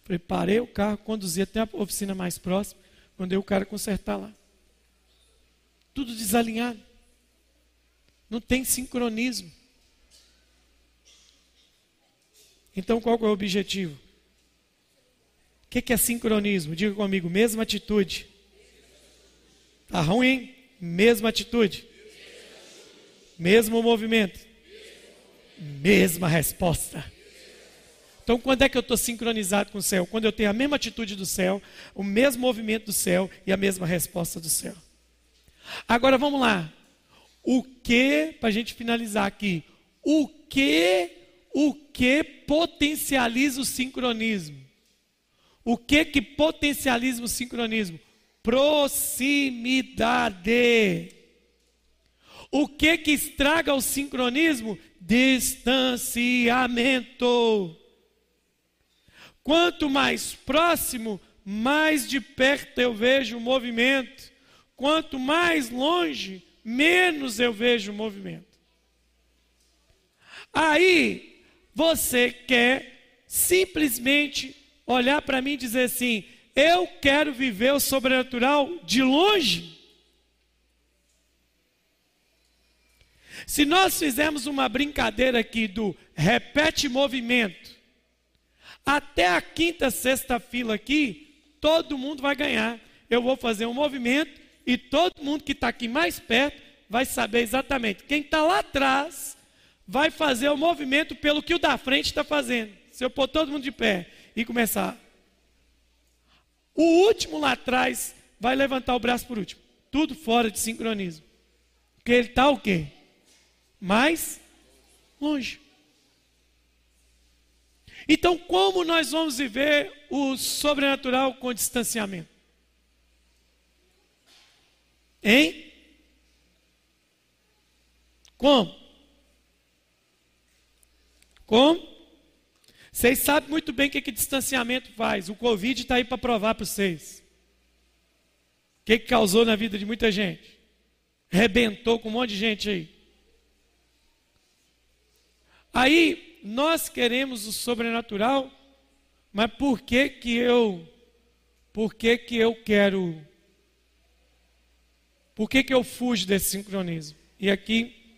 Falei, parei o carro, conduzi até a oficina mais próxima, mandei o cara consertar lá. Tudo desalinhado. Não tem sincronismo. Então qual é o objetivo? O que é sincronismo? Diga comigo, mesma atitude. Está ruim? Mesma atitude. Mesmo movimento. Mesma resposta. Então, quando é que eu estou sincronizado com o céu? Quando eu tenho a mesma atitude do céu, o mesmo movimento do céu e a mesma resposta do céu. Agora vamos lá. O que, para a gente finalizar aqui, o que, o que potencializa o sincronismo? O que que potencializa o sincronismo? Proximidade. O que que estraga o sincronismo? Distanciamento. Quanto mais próximo, mais de perto eu vejo o movimento. Quanto mais longe, menos eu vejo o movimento. Aí, você quer simplesmente olhar para mim e dizer assim: eu quero viver o sobrenatural de longe. Se nós fizermos uma brincadeira aqui do repete movimento, até a quinta, sexta fila aqui, todo mundo vai ganhar. Eu vou fazer um movimento e todo mundo que está aqui mais perto vai saber exatamente. Quem está lá atrás vai fazer o movimento pelo que o da frente está fazendo. Se eu pôr todo mundo de pé e começar. O último lá atrás vai levantar o braço por último. Tudo fora de sincronismo. Porque ele está o quê? Mais longe. Então, como nós vamos viver o sobrenatural com distanciamento? Hein? Como? Como? Vocês sabem muito bem o que, que distanciamento faz. O Covid está aí para provar para vocês. O que, que causou na vida de muita gente? Rebentou com um monte de gente aí. Aí, nós queremos o sobrenatural, mas por que que eu, por que que eu quero por que, que eu fujo desse sincronismo? E aqui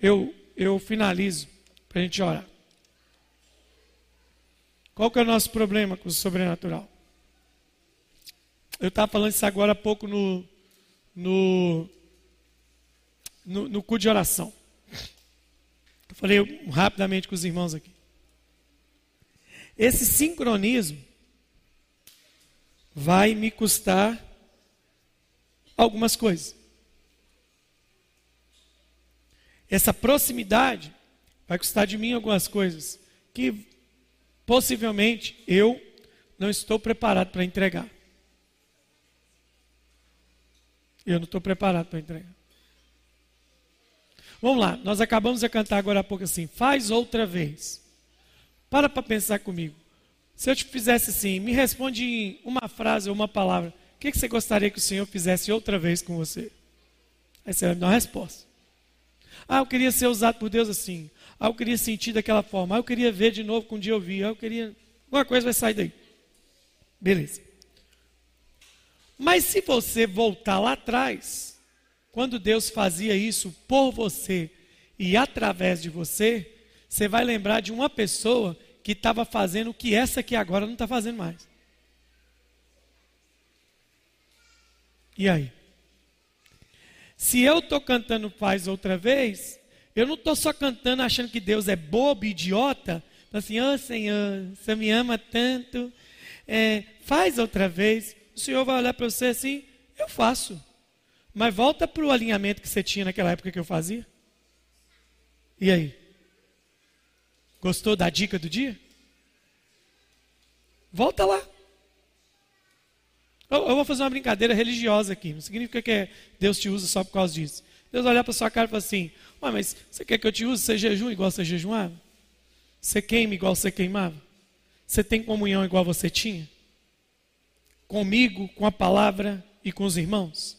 eu, eu finalizo para a gente orar. Qual que é o nosso problema com o sobrenatural? Eu estava falando isso agora há pouco no, no, no, no cu de oração. Eu falei rapidamente com os irmãos aqui. Esse sincronismo vai me custar algumas coisas. Essa proximidade vai custar de mim algumas coisas que possivelmente eu não estou preparado para entregar. Eu não estou preparado para entregar. Vamos lá, nós acabamos de cantar agora há pouco assim, faz outra vez. Para para pensar comigo. Se eu te fizesse assim, me responde em uma frase ou uma palavra que, que você gostaria que o Senhor fizesse outra vez com você? Aí você vai me dar uma resposta. Ah, eu queria ser usado por Deus assim. Ah, eu queria sentir daquela forma. Ah, eu queria ver de novo com um dia eu vi. Ah, eu queria. Alguma coisa vai sair daí. Beleza. Mas se você voltar lá atrás, quando Deus fazia isso por você e através de você, você vai lembrar de uma pessoa que estava fazendo o que essa aqui agora não está fazendo mais. E aí? Se eu estou cantando Faz outra vez, Eu não estou só cantando achando que Deus é bobo, idiota. Assim, oh Senhor, você me ama tanto. É, faz outra vez. O Senhor vai olhar para você assim, eu faço. Mas volta para o alinhamento que você tinha naquela época que eu fazia. E aí? Gostou da dica do dia? Volta lá. Eu, eu vou fazer uma brincadeira religiosa aqui. Não significa que Deus te usa só por causa disso. Deus olhar para sua cara e falar assim: Ué, mas você quer que eu te use? Você jejum igual você jejuava? Você queima igual você queimava? Você tem comunhão igual você tinha? Comigo, com a palavra e com os irmãos?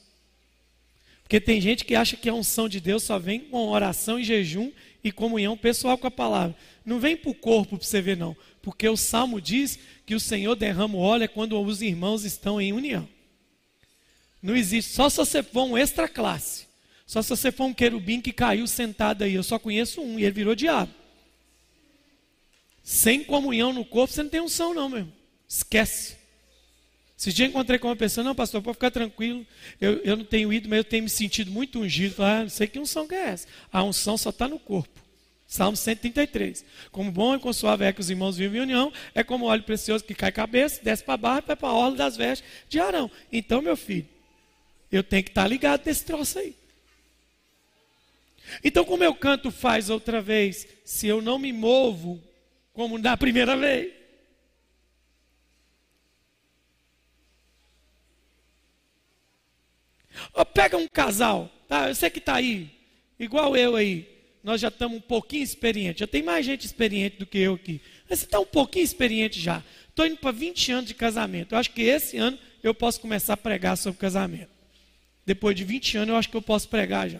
Porque tem gente que acha que a unção de Deus só vem com oração e jejum e comunhão pessoal com a palavra. Não vem para o corpo para você ver, não. Porque o Salmo diz que o Senhor derrama o óleo quando os irmãos estão em união. Não existe, só se você for um extra classe. Só se você for um querubim que caiu sentado aí. Eu só conheço um e ele virou diabo. Sem comunhão no corpo, você não tem unção, não, meu irmão. Esquece. Esse dia encontrei com uma pessoa, não, pastor, pode ficar tranquilo, eu, eu não tenho ido, mas eu tenho me sentido muito ungido. Falei, ah, não sei que unção que é essa. A unção só está no corpo. Salmo 133. Como bom e consoável é que os irmãos vivem em união, é como óleo precioso que cai cabeça, desce para barra e vai para a orla das vestes de Arão. Então, meu filho, eu tenho que estar tá ligado nesse troço aí. Então, como eu canto faz outra vez, se eu não me movo como da primeira vez, pega um casal, tá? Sei que está aí, igual eu aí. Nós já estamos um pouquinho experientes. Já tem mais gente experiente do que eu aqui. Mas você está um pouquinho experiente já. Estou indo para 20 anos de casamento. Eu acho que esse ano eu posso começar a pregar sobre casamento. Depois de 20 anos, eu acho que eu posso pregar já.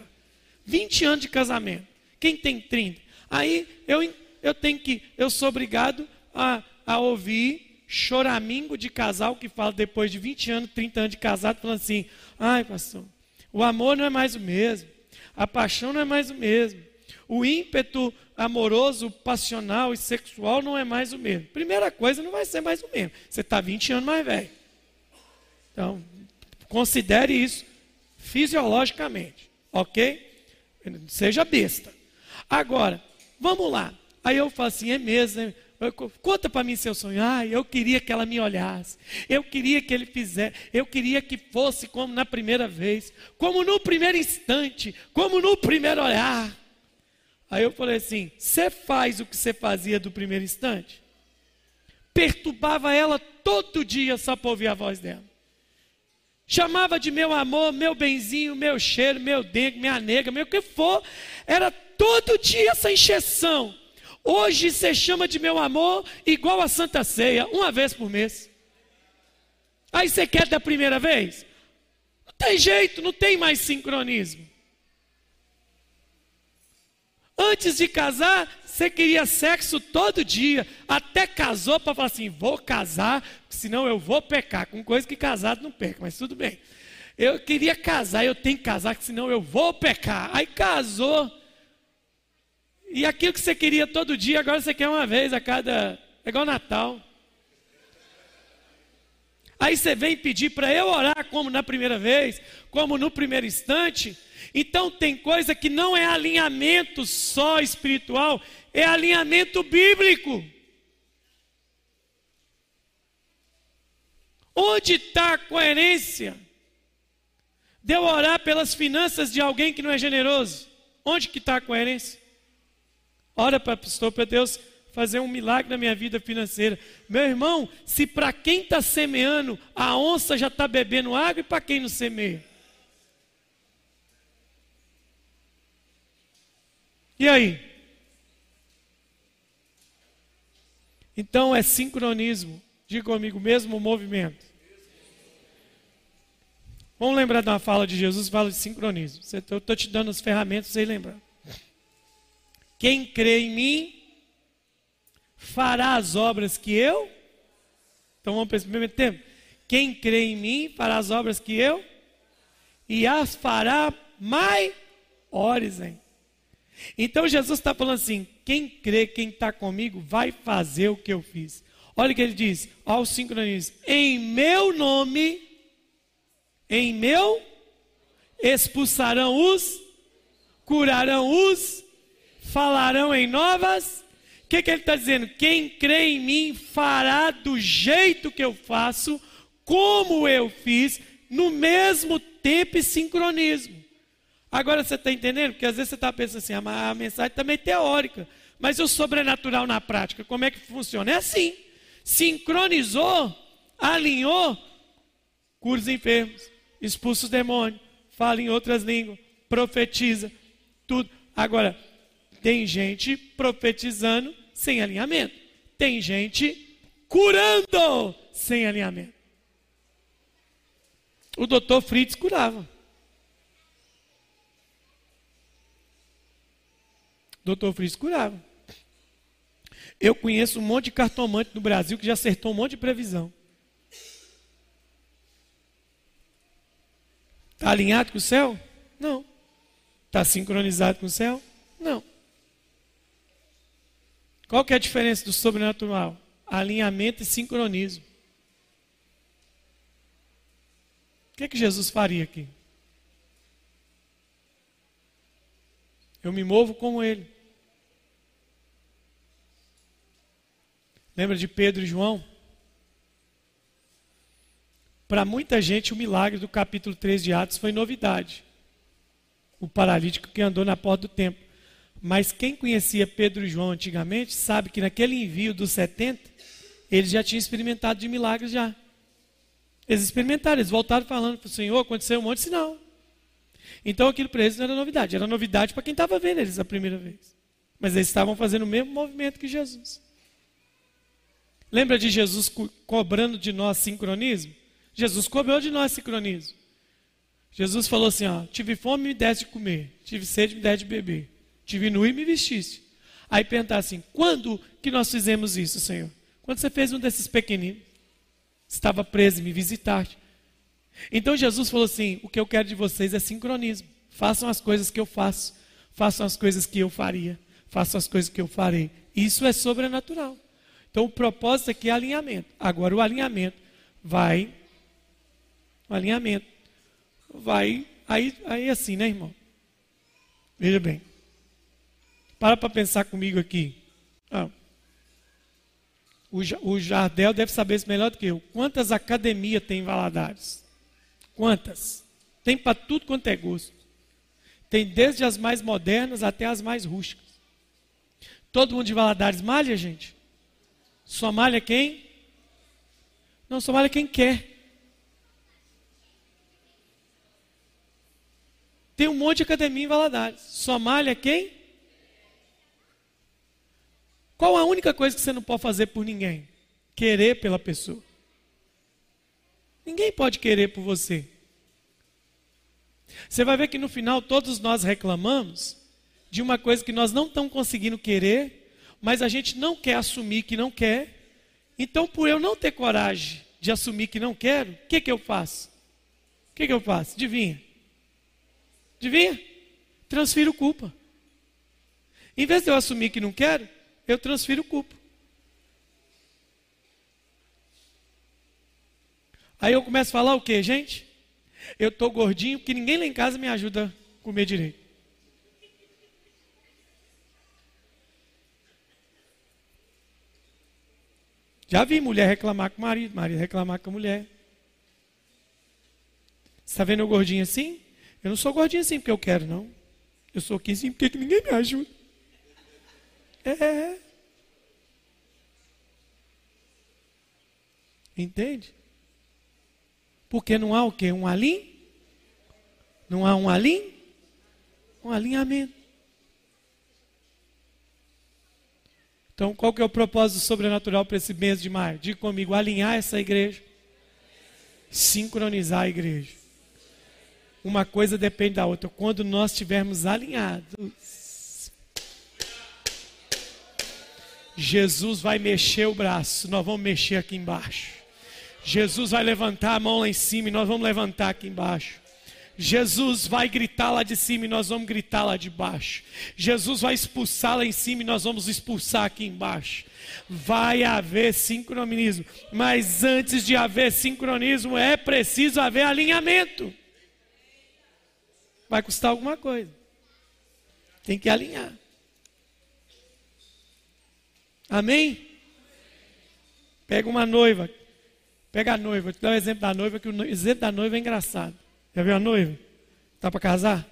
20 anos de casamento. Quem tem 30? Aí eu, eu tenho que, eu sou obrigado a, a ouvir choramingo de casal que fala depois de 20 anos, 30 anos de casado, falando assim: ai, pastor, o amor não é mais o mesmo, a paixão não é mais o mesmo, o ímpeto amoroso, passional e sexual não é mais o mesmo. Primeira coisa, não vai ser mais o mesmo. Você está 20 anos mais velho. Então, considere isso fisiologicamente, ok? Seja besta. Agora, vamos lá. Aí eu falo assim, é mesmo, né? Conta para mim seu sonho. Ah, eu queria que ela me olhasse. Eu queria que ele fizesse. Eu queria que fosse como na primeira vez. Como no primeiro instante. Como no primeiro olhar. Aí eu falei assim: Você faz o que você fazia do primeiro instante? Perturbava ela todo dia só para ouvir a voz dela. Chamava de meu amor, meu benzinho, meu cheiro, meu dengue, minha nega, meu que for. Era todo dia essa encheção. Hoje você chama de meu amor igual a Santa Ceia, uma vez por mês. Aí você quer da primeira vez? Não tem jeito, não tem mais sincronismo. Antes de casar, você queria sexo todo dia, até casou para falar assim: vou casar, senão eu vou pecar. Com coisa que casado não peca, mas tudo bem. Eu queria casar, eu tenho que casar, senão eu vou pecar. Aí casou, e aquilo que você queria todo dia, agora você quer uma vez a cada. É igual Natal. Aí você vem pedir para eu orar como na primeira vez, como no primeiro instante. Então tem coisa que não é alinhamento só espiritual, é alinhamento bíblico. Onde está a coerência de eu orar pelas finanças de alguém que não é generoso? Onde que está a coerência? Ora para pastor, para Deus fazer um milagre na minha vida financeira. Meu irmão, se para quem está semeando, a onça já está bebendo água, e para quem não semeia? E aí? Então é sincronismo. Diga comigo, mesmo movimento. Vamos lembrar de uma fala de Jesus, fala de sincronismo. Eu estou te dando as ferramentas para lembrar. Quem crê em mim fará as obras que eu. Então vamos esse primeiro tempo. Quem crê em mim fará as obras que eu e as fará maiores. Hein? Então Jesus está falando assim: quem crê, quem está comigo, vai fazer o que eu fiz. Olha o que ele diz, ao sincronismo: em meu nome, em meu, expulsarão os, curarão os falarão em novas. O que, que ele está dizendo? Quem crê em mim fará do jeito que eu faço, como eu fiz, no mesmo tempo e sincronismo. Agora você está entendendo? Porque às vezes você está pensando assim, ah, a mensagem também é teórica. Mas o sobrenatural na prática, como é que funciona? É assim. Sincronizou, alinhou, cura os enfermos, expulsa os demônios, fala em outras línguas, profetiza, tudo. Agora, tem gente profetizando sem alinhamento. Tem gente curando sem alinhamento. O doutor Fritz curava. Doutor Fritz curava. Eu conheço um monte de cartomante no Brasil que já acertou um monte de previsão. Está alinhado com o céu? Não. Está sincronizado com o céu? Não. Qual que é a diferença do sobrenatural? Alinhamento e sincronismo. O que, é que Jesus faria aqui? Eu me movo como ele. Lembra de Pedro e João? Para muita gente, o milagre do capítulo 3 de Atos foi novidade. O paralítico que andou na porta do templo. Mas quem conhecia Pedro e João antigamente sabe que naquele envio dos 70, eles já tinham experimentado de milagres já. Eles experimentaram, eles voltaram falando para o Senhor, aconteceu um monte de sinal. Então aquilo para eles não era novidade, era novidade para quem estava vendo eles a primeira vez. Mas eles estavam fazendo o mesmo movimento que Jesus. Lembra de Jesus co cobrando de nós sincronismo? Jesus cobrou de nós sincronismo. Jesus falou assim: ó, tive fome, me deste de comer, tive sede, me deste de beber, tive nu e me vestiste. Aí perguntar assim: quando que nós fizemos isso, Senhor? Quando você fez um desses pequeninos, estava preso e me visitaste. Então Jesus falou assim: o que eu quero de vocês é sincronismo. Façam as coisas que eu faço, façam as coisas que eu faria, façam as coisas que eu farei. Isso é sobrenatural. Então o propósito aqui é alinhamento. Agora o alinhamento vai. O alinhamento vai. Aí, aí assim, né, irmão? Veja bem. Para para pensar comigo aqui. Ah, o, Jardel deve saber isso melhor do que eu. Quantas academias tem em Valadares? Quantas? Tem para tudo quanto é gosto. Tem desde as mais modernas até as mais rústicas. Todo mundo de Valadares malha, gente? Só malha quem? Não, só malha quem quer. Tem um monte de academia em Valadares. Só malha quem? Qual a única coisa que você não pode fazer por ninguém? Querer pela pessoa. Ninguém pode querer por você. Você vai ver que no final todos nós reclamamos de uma coisa que nós não estamos conseguindo querer, mas a gente não quer assumir que não quer. Então, por eu não ter coragem de assumir que não quero, o que, que eu faço? O que, que eu faço? Adivinha? Adivinha? Transfiro culpa. Em vez de eu assumir que não quero, eu transfiro culpa. Aí eu começo a falar o que, gente? Eu estou gordinho porque ninguém lá em casa me ajuda a comer direito. Já vi mulher reclamar com o marido, marido reclamar com a mulher. Você está vendo eu gordinho assim? Eu não sou gordinho assim porque eu quero, não. Eu sou aqui assim porque ninguém me ajuda. É. Entende? Porque não há o quê? Um alim? Não há um alim? Um alinhamento. Então, qual que é o propósito sobrenatural para esse mês de maio? Diga comigo, alinhar essa igreja. Sincronizar a igreja. Uma coisa depende da outra. Quando nós estivermos alinhados, Jesus vai mexer o braço, nós vamos mexer aqui embaixo. Jesus vai levantar a mão lá em cima e nós vamos levantar aqui embaixo. Jesus vai gritar lá de cima e nós vamos gritar lá de baixo. Jesus vai expulsar lá em cima e nós vamos expulsar aqui embaixo. Vai haver sincronismo, mas antes de haver sincronismo é preciso haver alinhamento. Vai custar alguma coisa. Tem que alinhar. Amém? Pega uma noiva. Pega a noiva. Vou te dar o exemplo da noiva, que o exemplo da noiva é engraçado. Já viu a noiva? Está para casar?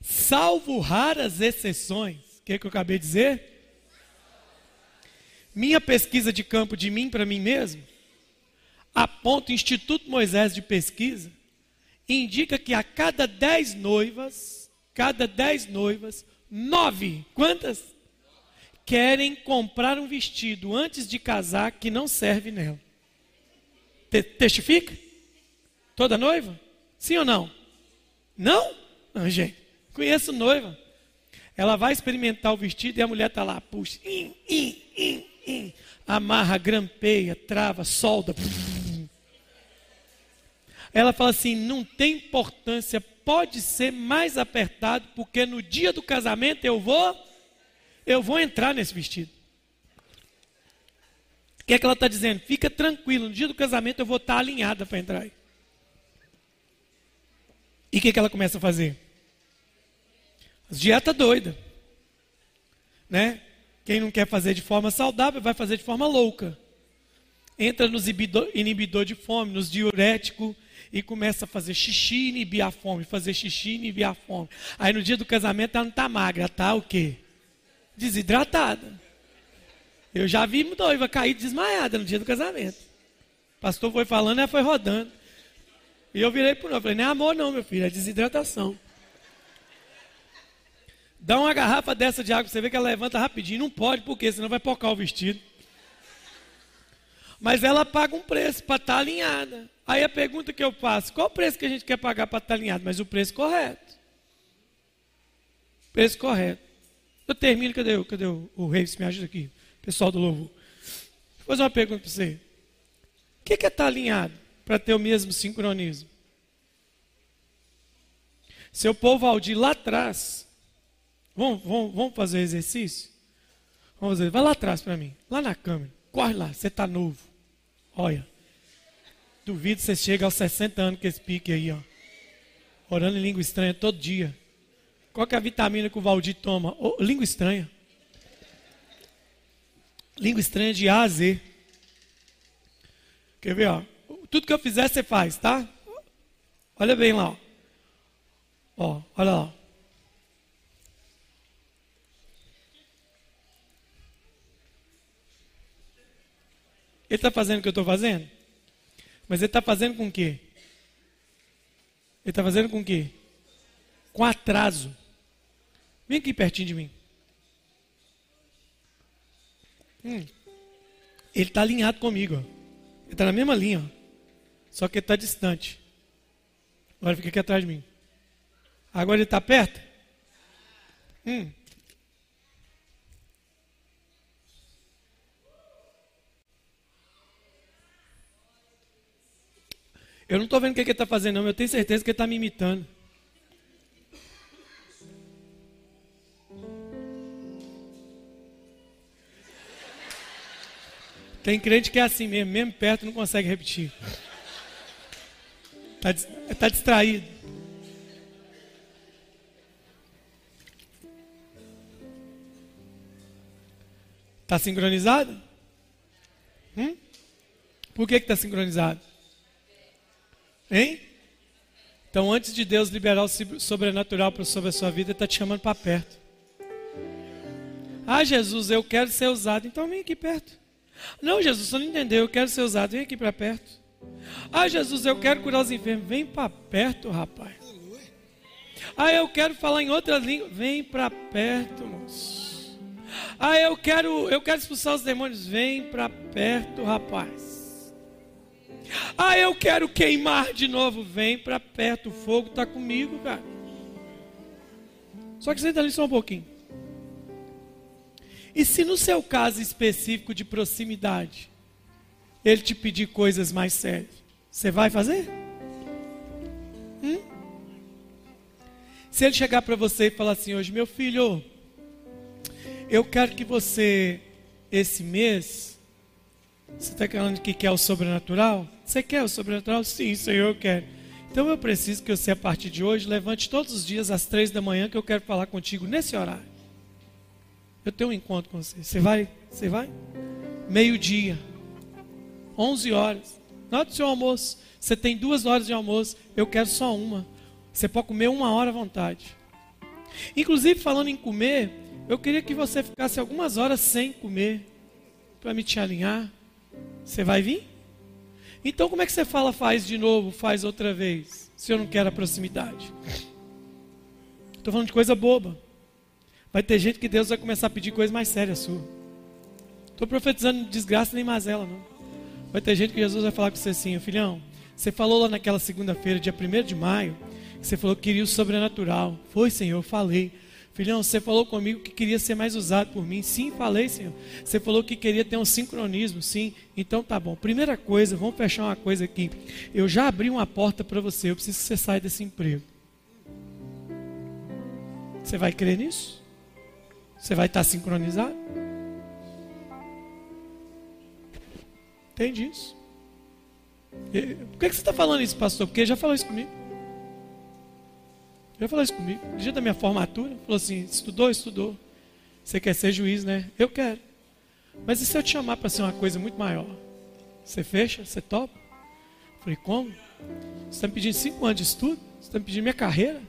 Salvo raras exceções. O que, que eu acabei de dizer? Minha pesquisa de campo de mim para mim mesmo aponta o Instituto Moisés de Pesquisa, indica que a cada dez noivas, cada dez noivas, nove, quantas? Querem comprar um vestido antes de casar que não serve nela. Testifica? Toda noiva? Sim ou não? Não? Não, gente. Conheço noiva. Ela vai experimentar o vestido e a mulher está lá, puxa, in, in, in, in, amarra, grampeia, trava, solda. Ela fala assim: não tem importância, pode ser mais apertado, porque no dia do casamento eu vou, eu vou entrar nesse vestido. O que é que ela está dizendo? Fica tranquilo, no dia do casamento eu vou estar tá alinhada para entrar. E o que, é que ela começa a fazer? As dieta doida. Né? Quem não quer fazer de forma saudável vai fazer de forma louca. Entra nos inibidor de fome, nos diuréticos e começa a fazer xixi e inibir a fome, fazer xixi e inibir a fome. Aí no dia do casamento ela não está magra, está o quê? Desidratada. Eu já vi noiva cair desmaiada no dia do casamento. O pastor foi falando, ela foi rodando. E eu virei para o falei, não é amor não, meu filho, é desidratação. Dá uma garrafa dessa de água, você vê que ela levanta rapidinho. Não pode, porque senão vai pocar o vestido. Mas ela paga um preço para estar tá alinhada. Aí a pergunta que eu faço: qual o preço que a gente quer pagar para estar tá alinhado? Mas o preço correto. Preço correto. Eu termino, cadê, cadê o, o rei? Se me ajuda aqui, pessoal do louvor. Vou fazer uma pergunta para você: o que é estar tá alinhado para ter o mesmo sincronismo? Seu povo Aldir lá atrás Vamos, vamos, vamos fazer exercício? Vamos fazer. Vai lá atrás para mim. Lá na câmera. Corre lá. Você está novo. Olha. Duvido você chega aos 60 anos com esse pique aí, ó. Orando em língua estranha todo dia. Qual que é a vitamina que o Valdir toma? Oh, língua estranha. Língua estranha de A a Z. Quer ver, ó? Tudo que eu fizer, você faz, tá? Olha bem lá, ó. Ó, olha lá. Ele está fazendo o que eu estou fazendo? Mas ele está fazendo com o quê? Ele está fazendo com o quê? Com atraso. Vem aqui pertinho de mim. Hum. Ele está alinhado comigo. Ó. Ele está na mesma linha. Ó. Só que ele está distante. Agora fica aqui atrás de mim. Agora ele está perto? Hum. Eu não estou vendo o que, ele está fazendo, não, eu tenho certeza que ele está me imitando. Tem crente que é assim mesmo, mesmo perto não consegue repetir. Está tá distraído. Está sincronizado? Hum? Por que está sincronizado? Hein? Então, antes de Deus liberar o sobrenatural sobre a sua vida, está te chamando para perto. Ah, Jesus, eu quero ser usado. Então, vem aqui perto. Não, Jesus, você não entendeu. Eu quero ser usado. Vem aqui para perto. Ah, Jesus, eu quero curar os enfermos. Vem para perto, rapaz. Ah, eu quero falar em outra língua. Vem para perto, moço. Ah, eu quero, eu quero expulsar os demônios. Vem para perto, rapaz. Ah, eu quero queimar de novo. Vem para perto, o fogo está comigo, cara. Só que senta ali só um pouquinho. E se no seu caso específico de proximidade, ele te pedir coisas mais sérias, você vai fazer? Hum? Se ele chegar para você e falar assim hoje, meu filho, eu quero que você, esse mês, você está falando que quer o sobrenatural? Você quer o sobrenatural? Sim, Senhor, eu quero. Então eu preciso que você, a partir de hoje, levante todos os dias às três da manhã, que eu quero falar contigo nesse horário. Eu tenho um encontro com você. Você vai? Você vai? Meio-dia. 11 horas. Na hora do seu almoço. Você tem duas horas de almoço. Eu quero só uma. Você pode comer uma hora à vontade. Inclusive, falando em comer, eu queria que você ficasse algumas horas sem comer. Para me te alinhar. Você vai vir? Então, como é que você fala faz de novo, faz outra vez? Se eu não quero a proximidade. Estou falando de coisa boba. Vai ter gente que Deus vai começar a pedir coisa mais séria sua. Estou profetizando desgraça nem mazela, não. Vai ter gente que Jesus vai falar com você assim, filhão, você falou lá naquela segunda-feira, dia 1 de maio, que você falou que queria o sobrenatural. Foi, Senhor, falei. Filhão, você falou comigo que queria ser mais usado por mim. Sim, falei, Senhor. Você falou que queria ter um sincronismo. Sim, então tá bom. Primeira coisa, vamos fechar uma coisa aqui. Eu já abri uma porta para você. Eu preciso que você saia desse emprego. Você vai crer nisso? Você vai estar sincronizado? Entende isso? Por que você está falando isso, pastor? Porque ele já falou isso comigo. Já falou isso comigo. No dia da minha formatura, falou assim: estudou, estudou. Você quer ser juiz, né? Eu quero. Mas e se eu te chamar para ser uma coisa muito maior? Você fecha? Você topa? falei: como? Você está me pedindo cinco anos de estudo? Você está me pedindo minha carreira?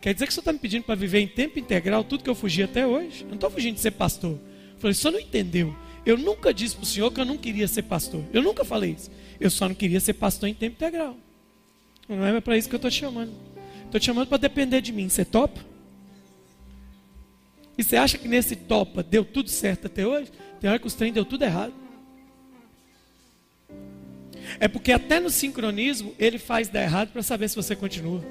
Quer dizer que você está me pedindo para viver em tempo integral tudo que eu fugi até hoje? Eu não estou fugindo de ser pastor. Eu falei: só não entendeu. Eu nunca disse para o senhor que eu não queria ser pastor. Eu nunca falei isso. Eu só não queria ser pastor em tempo integral. Não é para isso que eu estou te chamando. Estou te chamando para depender de mim. Você topa? E você acha que nesse topa deu tudo certo até hoje? Tem hora que os trem deu tudo errado. É porque até no sincronismo ele faz dar errado para saber se você continua.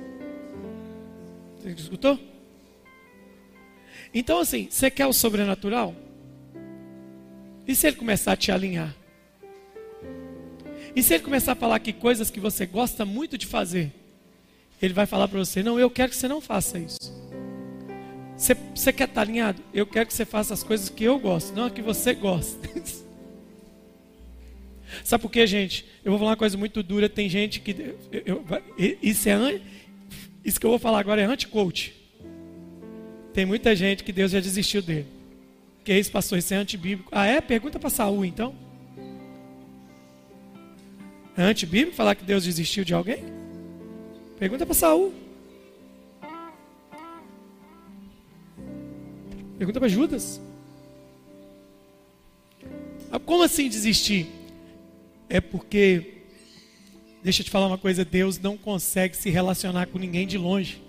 Escutou? Então assim, você quer o sobrenatural? E se ele começar a te alinhar? E se ele começar a falar que coisas que você gosta muito de fazer, ele vai falar para você: Não, eu quero que você não faça isso. Você, você quer estar alinhado? Eu quero que você faça as coisas que eu gosto, não as que você gosta. Sabe por quê, gente? Eu vou falar uma coisa muito dura. Tem gente que. Eu, eu, isso, é, isso que eu vou falar agora é anti-coach. Tem muita gente que Deus já desistiu dele. Que isso, pastor? Isso é antibíblico. Ah, é? Pergunta para Saul, então. É antibíblico falar que Deus desistiu de alguém? Pergunta para Saul. Pergunta para Judas. Ah, como assim desistir? É porque, deixa eu te falar uma coisa: Deus não consegue se relacionar com ninguém de longe.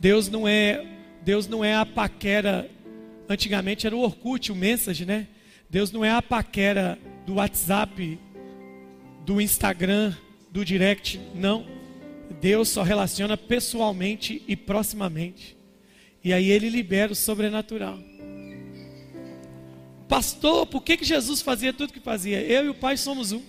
Deus não é, Deus não é a paquera. Antigamente era o Orkut, o Message, né? Deus não é a paquera do WhatsApp, do Instagram, do direct, não. Deus só relaciona pessoalmente e proximamente. E aí ele libera o sobrenatural. Pastor, por que, que Jesus fazia tudo que fazia? Eu e o Pai somos um.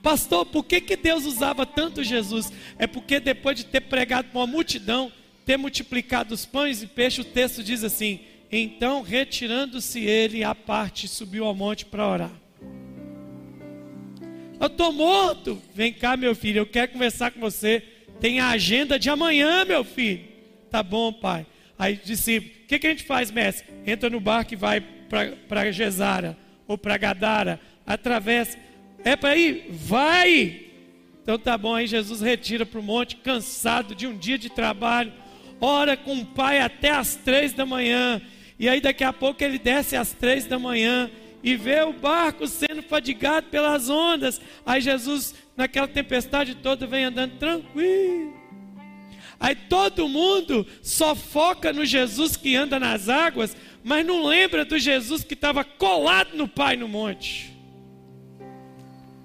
Pastor, por que, que Deus usava tanto Jesus? É porque depois de ter pregado para uma multidão, ter multiplicado os pães e peixes, o texto diz assim: Então, retirando-se ele à parte, subiu ao monte para orar. Eu estou morto. Vem cá, meu filho, eu quero conversar com você. Tem a agenda de amanhã, meu filho. Tá bom, pai. Aí disse: O que, que a gente faz, mestre? Entra no barco e vai para Gesara ou para Gadara. Atravessa. É para ir? Vai! Então tá bom, aí Jesus retira para o monte, cansado de um dia de trabalho, ora com o pai até as três da manhã, e aí daqui a pouco ele desce às três da manhã, e vê o barco sendo fadigado pelas ondas. Aí Jesus, naquela tempestade toda, vem andando tranquilo. Aí todo mundo só foca no Jesus que anda nas águas, mas não lembra do Jesus que estava colado no Pai no monte.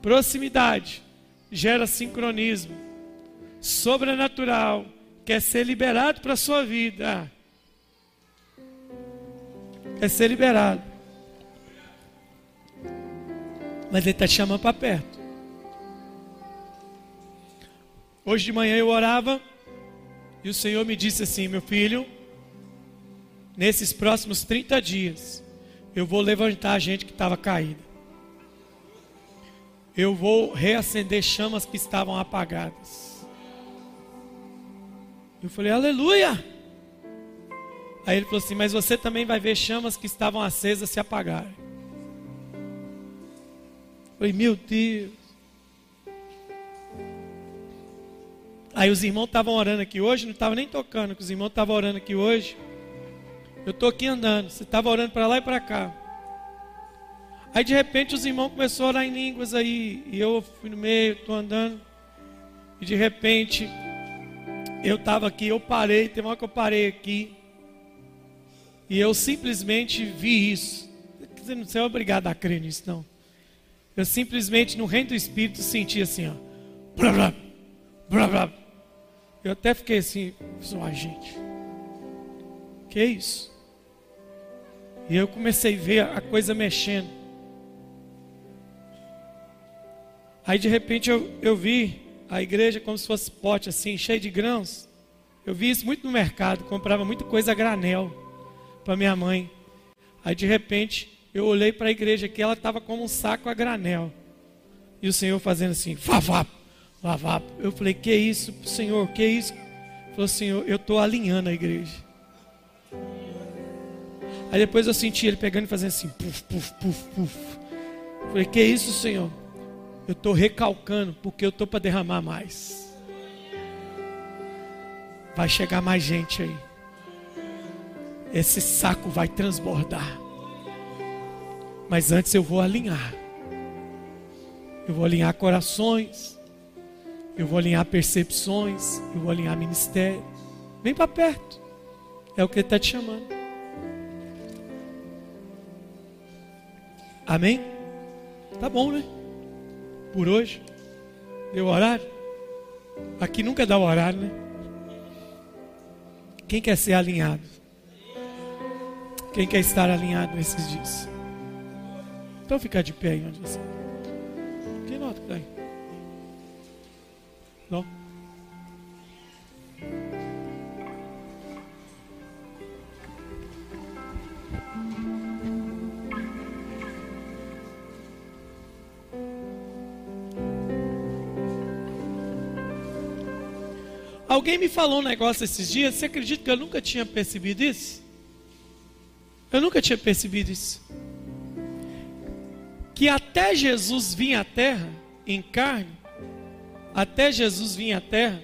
Proximidade gera sincronismo. Sobrenatural quer ser liberado para a sua vida. Quer ser liberado. Mas Ele está te chamando para perto. Hoje de manhã eu orava e o Senhor me disse assim: Meu filho, nesses próximos 30 dias, eu vou levantar a gente que estava caída. Eu vou reacender chamas que estavam apagadas. Eu falei, aleluia! Aí ele falou assim: Mas você também vai ver chamas que estavam acesas se apagarem. Eu falei, meu Deus. Aí os irmãos estavam orando aqui hoje, não estava nem tocando, que os irmãos estavam orando aqui hoje. Eu estou aqui andando, você estava orando para lá e para cá. Aí de repente os irmãos começaram a orar em línguas aí, e eu fui no meio, estou andando. E de repente eu estava aqui, eu parei, tem uma hora que eu parei aqui. E eu simplesmente vi isso. Você não é obrigado a crer nisso, não. Eu simplesmente, no reino do Espírito, senti assim, ó. Blá, blá, blá, blá. Eu até fiquei assim, ah, gente. Que isso? E eu comecei a ver a coisa mexendo. Aí de repente eu, eu vi a igreja como se fosse pote assim, cheio de grãos. Eu vi isso muito no mercado, comprava muita coisa a granel para minha mãe. Aí de repente eu olhei para a igreja que ela estava como um saco a granel. E o Senhor fazendo assim, vavap, vavap. Eu falei, que isso, Senhor, que isso? Ele falou, Senhor, eu estou alinhando a igreja. Aí depois eu senti ele pegando e fazendo assim, puf, puf, puf, puf. Eu falei, que isso, Senhor? Eu estou recalcando porque eu estou para derramar mais. Vai chegar mais gente aí. Esse saco vai transbordar. Mas antes eu vou alinhar. Eu vou alinhar corações. Eu vou alinhar percepções. Eu vou alinhar ministério. Vem para perto. É o que ele está te chamando. Amém? Tá bom, né? por hoje? Deu horário? Aqui nunca dá horário, né? Quem quer ser alinhado? Quem quer estar alinhado nesses dias? Então ficar de pé aí onde você. Que nota que tá aí? Alguém me falou um negócio esses dias, você acredita que eu nunca tinha percebido isso? Eu nunca tinha percebido isso. Que até Jesus vir à terra, em carne, até Jesus vir à terra,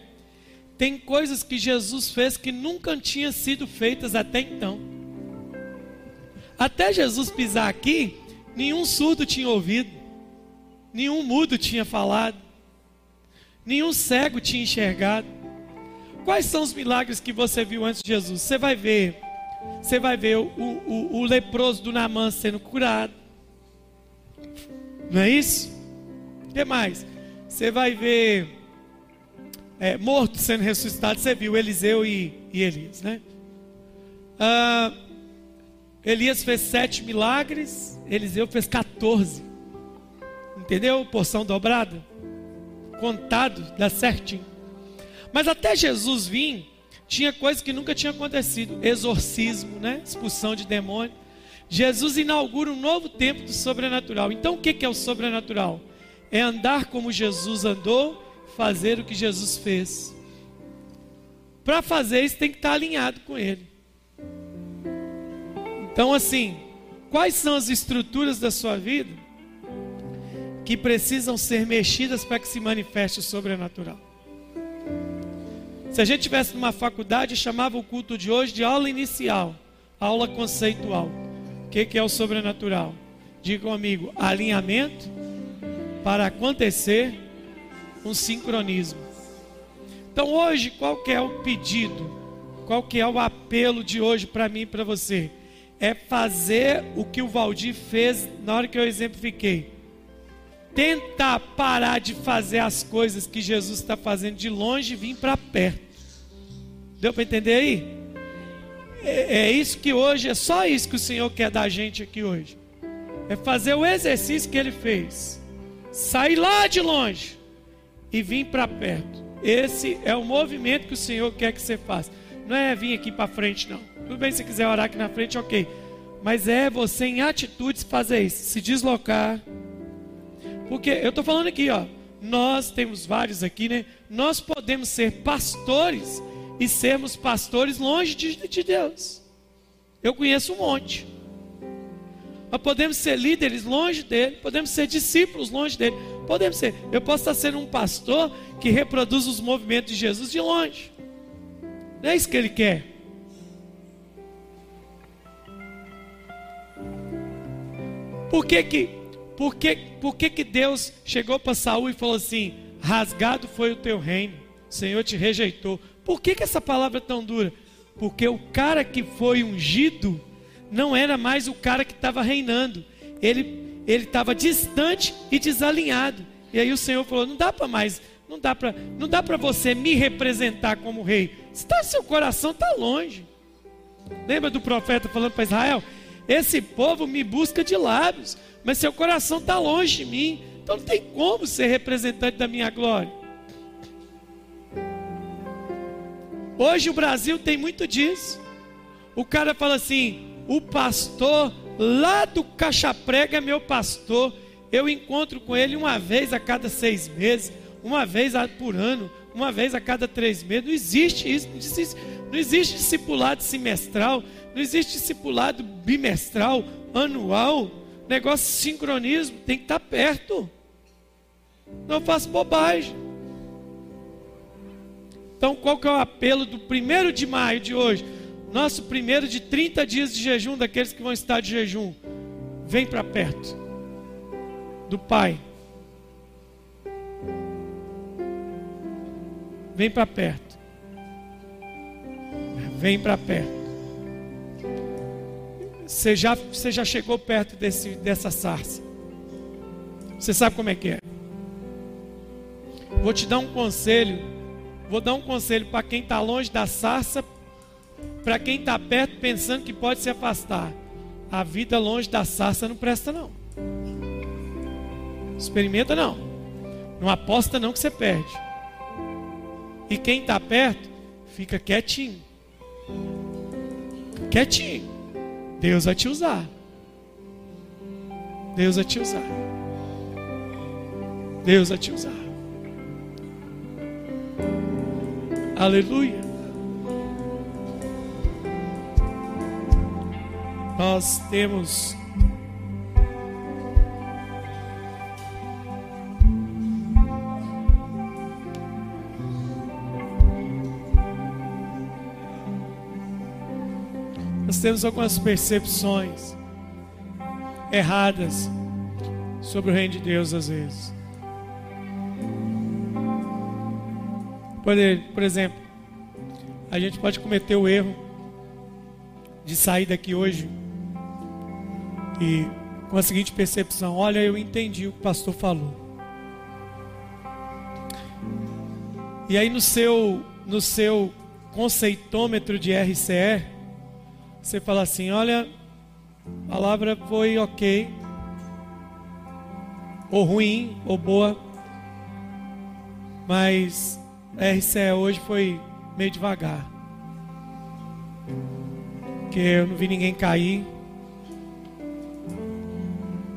tem coisas que Jesus fez que nunca tinham sido feitas até então. Até Jesus pisar aqui, nenhum surdo tinha ouvido, nenhum mudo tinha falado, nenhum cego tinha enxergado. Quais são os milagres que você viu antes de Jesus? Você vai ver, você vai ver o, o, o leproso do Namã sendo curado. Não é isso? O que mais? Você vai ver é, morto sendo ressuscitado. Você viu Eliseu e, e Elias, né? Ah, Elias fez sete milagres, Eliseu fez 14. Entendeu? Porção dobrada. Contado, dá certinho. Mas até Jesus vir, tinha coisas que nunca tinha acontecido: exorcismo, né? expulsão de demônio. Jesus inaugura um novo tempo do sobrenatural. Então, o que é o sobrenatural? É andar como Jesus andou, fazer o que Jesus fez. Para fazer isso, tem que estar alinhado com Ele. Então, assim, quais são as estruturas da sua vida que precisam ser mexidas para que se manifeste o sobrenatural? Se a gente tivesse numa faculdade, chamava o culto de hoje de aula inicial, aula conceitual. O que, é o sobrenatural? Diga amigo, alinhamento para acontecer um sincronismo. Então hoje, qual que é o pedido? Qual que é o apelo de hoje para mim e para você? É fazer o que o Valdir fez na hora que eu exemplifiquei tentar parar de fazer as coisas que Jesus está fazendo de longe e vir para perto. Deu para entender aí? É, é, isso que hoje, é só isso que o Senhor quer da gente aqui hoje. É fazer o exercício que ele fez. Sair lá de longe e vir para perto. Esse é o movimento que o Senhor quer que você faça. Não é vir aqui para frente, não. Tudo bem se quiser orar aqui na frente, ok. Mas é você em atitudes fazer isso. Se deslocar porque eu estou falando aqui, ó, nós temos vários aqui, né? Nós podemos ser pastores e sermos pastores longe de, de Deus. Eu conheço um monte. Mas podemos ser líderes longe dele, podemos ser discípulos longe dele, podemos ser. Eu posso estar sendo um pastor que reproduz os movimentos de Jesus de longe. Não é isso que ele quer. Por que que, por que, por que, que Deus chegou para Saul e falou assim: rasgado foi o teu reino, o Senhor te rejeitou. Por que, que essa palavra é tão dura? Porque o cara que foi ungido não era mais o cara que estava reinando. Ele ele estava distante e desalinhado. E aí o Senhor falou: não dá para mais, não dá para, não dá para você me representar como rei. Está seu coração está longe. Lembra do profeta falando para Israel? Esse povo me busca de lábios, mas seu coração está longe de mim. Então não tem como ser representante da minha glória. Hoje o Brasil tem muito disso. O cara fala assim: o pastor lá do Caixa Prega meu pastor. Eu encontro com ele uma vez a cada seis meses, uma vez por ano, uma vez a cada três meses. Não existe isso, não existe, não existe discipulado semestral, não existe discipulado bimestral, anual. Negócio de sincronismo tem que estar perto. Não faço bobagem. Então, qual que é o apelo do primeiro de maio de hoje? Nosso primeiro de 30 dias de jejum daqueles que vão estar de jejum. Vem para perto do Pai. Vem para perto. Vem para perto. Você já, você já chegou perto desse, dessa sarça. Você sabe como é que é. Vou te dar um conselho. Vou dar um conselho para quem está longe da sarça, para quem está perto pensando que pode se afastar. A vida longe da sarça não presta não. Experimenta não. Não aposta não que você perde. E quem está perto, fica quietinho. Quietinho. Deus vai te usar. Deus vai te usar. Deus vai te usar. Aleluia. Nós temos Nós temos algumas percepções erradas sobre o reino de Deus às vezes. Por exemplo, a gente pode cometer o erro de sair daqui hoje e com a seguinte percepção: olha, eu entendi o que o pastor falou. E aí no seu no seu conceitômetro de RCE, você fala assim: olha, a palavra foi ok, ou ruim, ou boa, mas RCE hoje foi meio devagar. Porque eu não vi ninguém cair.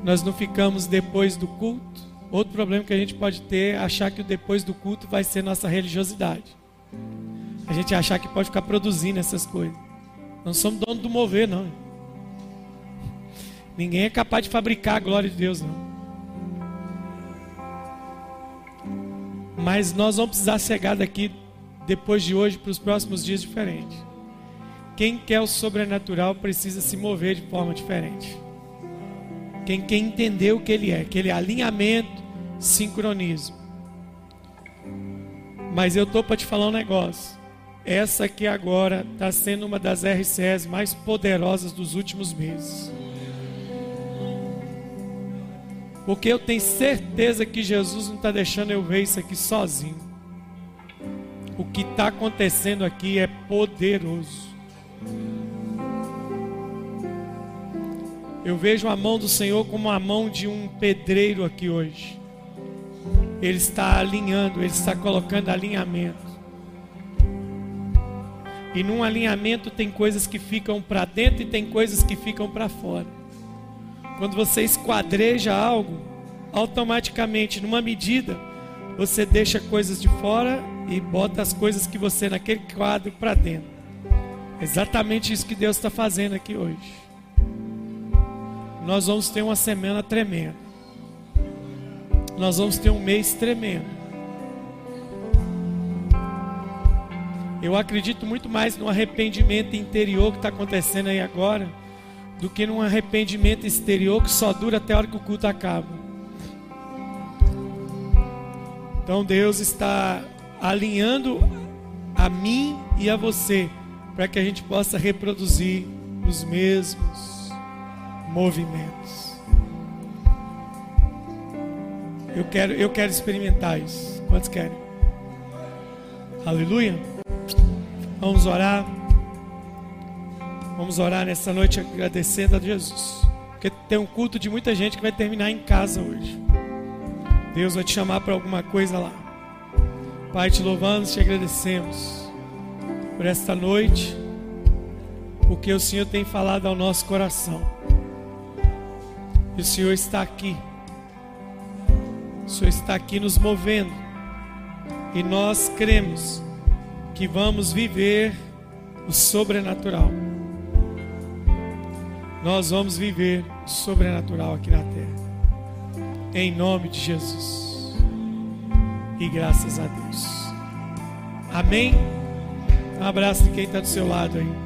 Nós não ficamos depois do culto. Outro problema que a gente pode ter é achar que o depois do culto vai ser nossa religiosidade. A gente achar que pode ficar produzindo essas coisas. Não somos dono do mover, não. Ninguém é capaz de fabricar a glória de Deus, não. Mas nós vamos precisar chegar daqui depois de hoje para os próximos dias diferentes. Quem quer o sobrenatural precisa se mover de forma diferente. Quem quer entender o que ele é, que ele é alinhamento, sincronismo. Mas eu estou para te falar um negócio. Essa aqui agora está sendo uma das RCS mais poderosas dos últimos meses. Porque eu tenho certeza que Jesus não está deixando eu ver isso aqui sozinho. O que está acontecendo aqui é poderoso. Eu vejo a mão do Senhor como a mão de um pedreiro aqui hoje. Ele está alinhando, ele está colocando alinhamento. E num alinhamento tem coisas que ficam para dentro e tem coisas que ficam para fora. Quando você esquadreja algo, automaticamente, numa medida, você deixa coisas de fora e bota as coisas que você naquele quadro para dentro. Exatamente isso que Deus está fazendo aqui hoje. Nós vamos ter uma semana tremenda. Nós vamos ter um mês tremendo. Eu acredito muito mais no arrependimento interior que está acontecendo aí agora do que num arrependimento exterior que só dura até a hora que o culto acaba. Então Deus está alinhando a mim e a você para que a gente possa reproduzir os mesmos movimentos. Eu quero, eu quero experimentar isso. Quantos querem? Aleluia. Vamos orar. Vamos orar nessa noite agradecendo a Jesus. Porque tem um culto de muita gente que vai terminar em casa hoje. Deus vai te chamar para alguma coisa lá. Pai, te louvamos, te agradecemos por esta noite, porque o Senhor tem falado ao nosso coração. E o Senhor está aqui. O Senhor está aqui nos movendo. E nós cremos que vamos viver o sobrenatural. Nós vamos viver o sobrenatural aqui na terra. Em nome de Jesus. E graças a Deus. Amém. Um abraço de quem está do seu lado aí.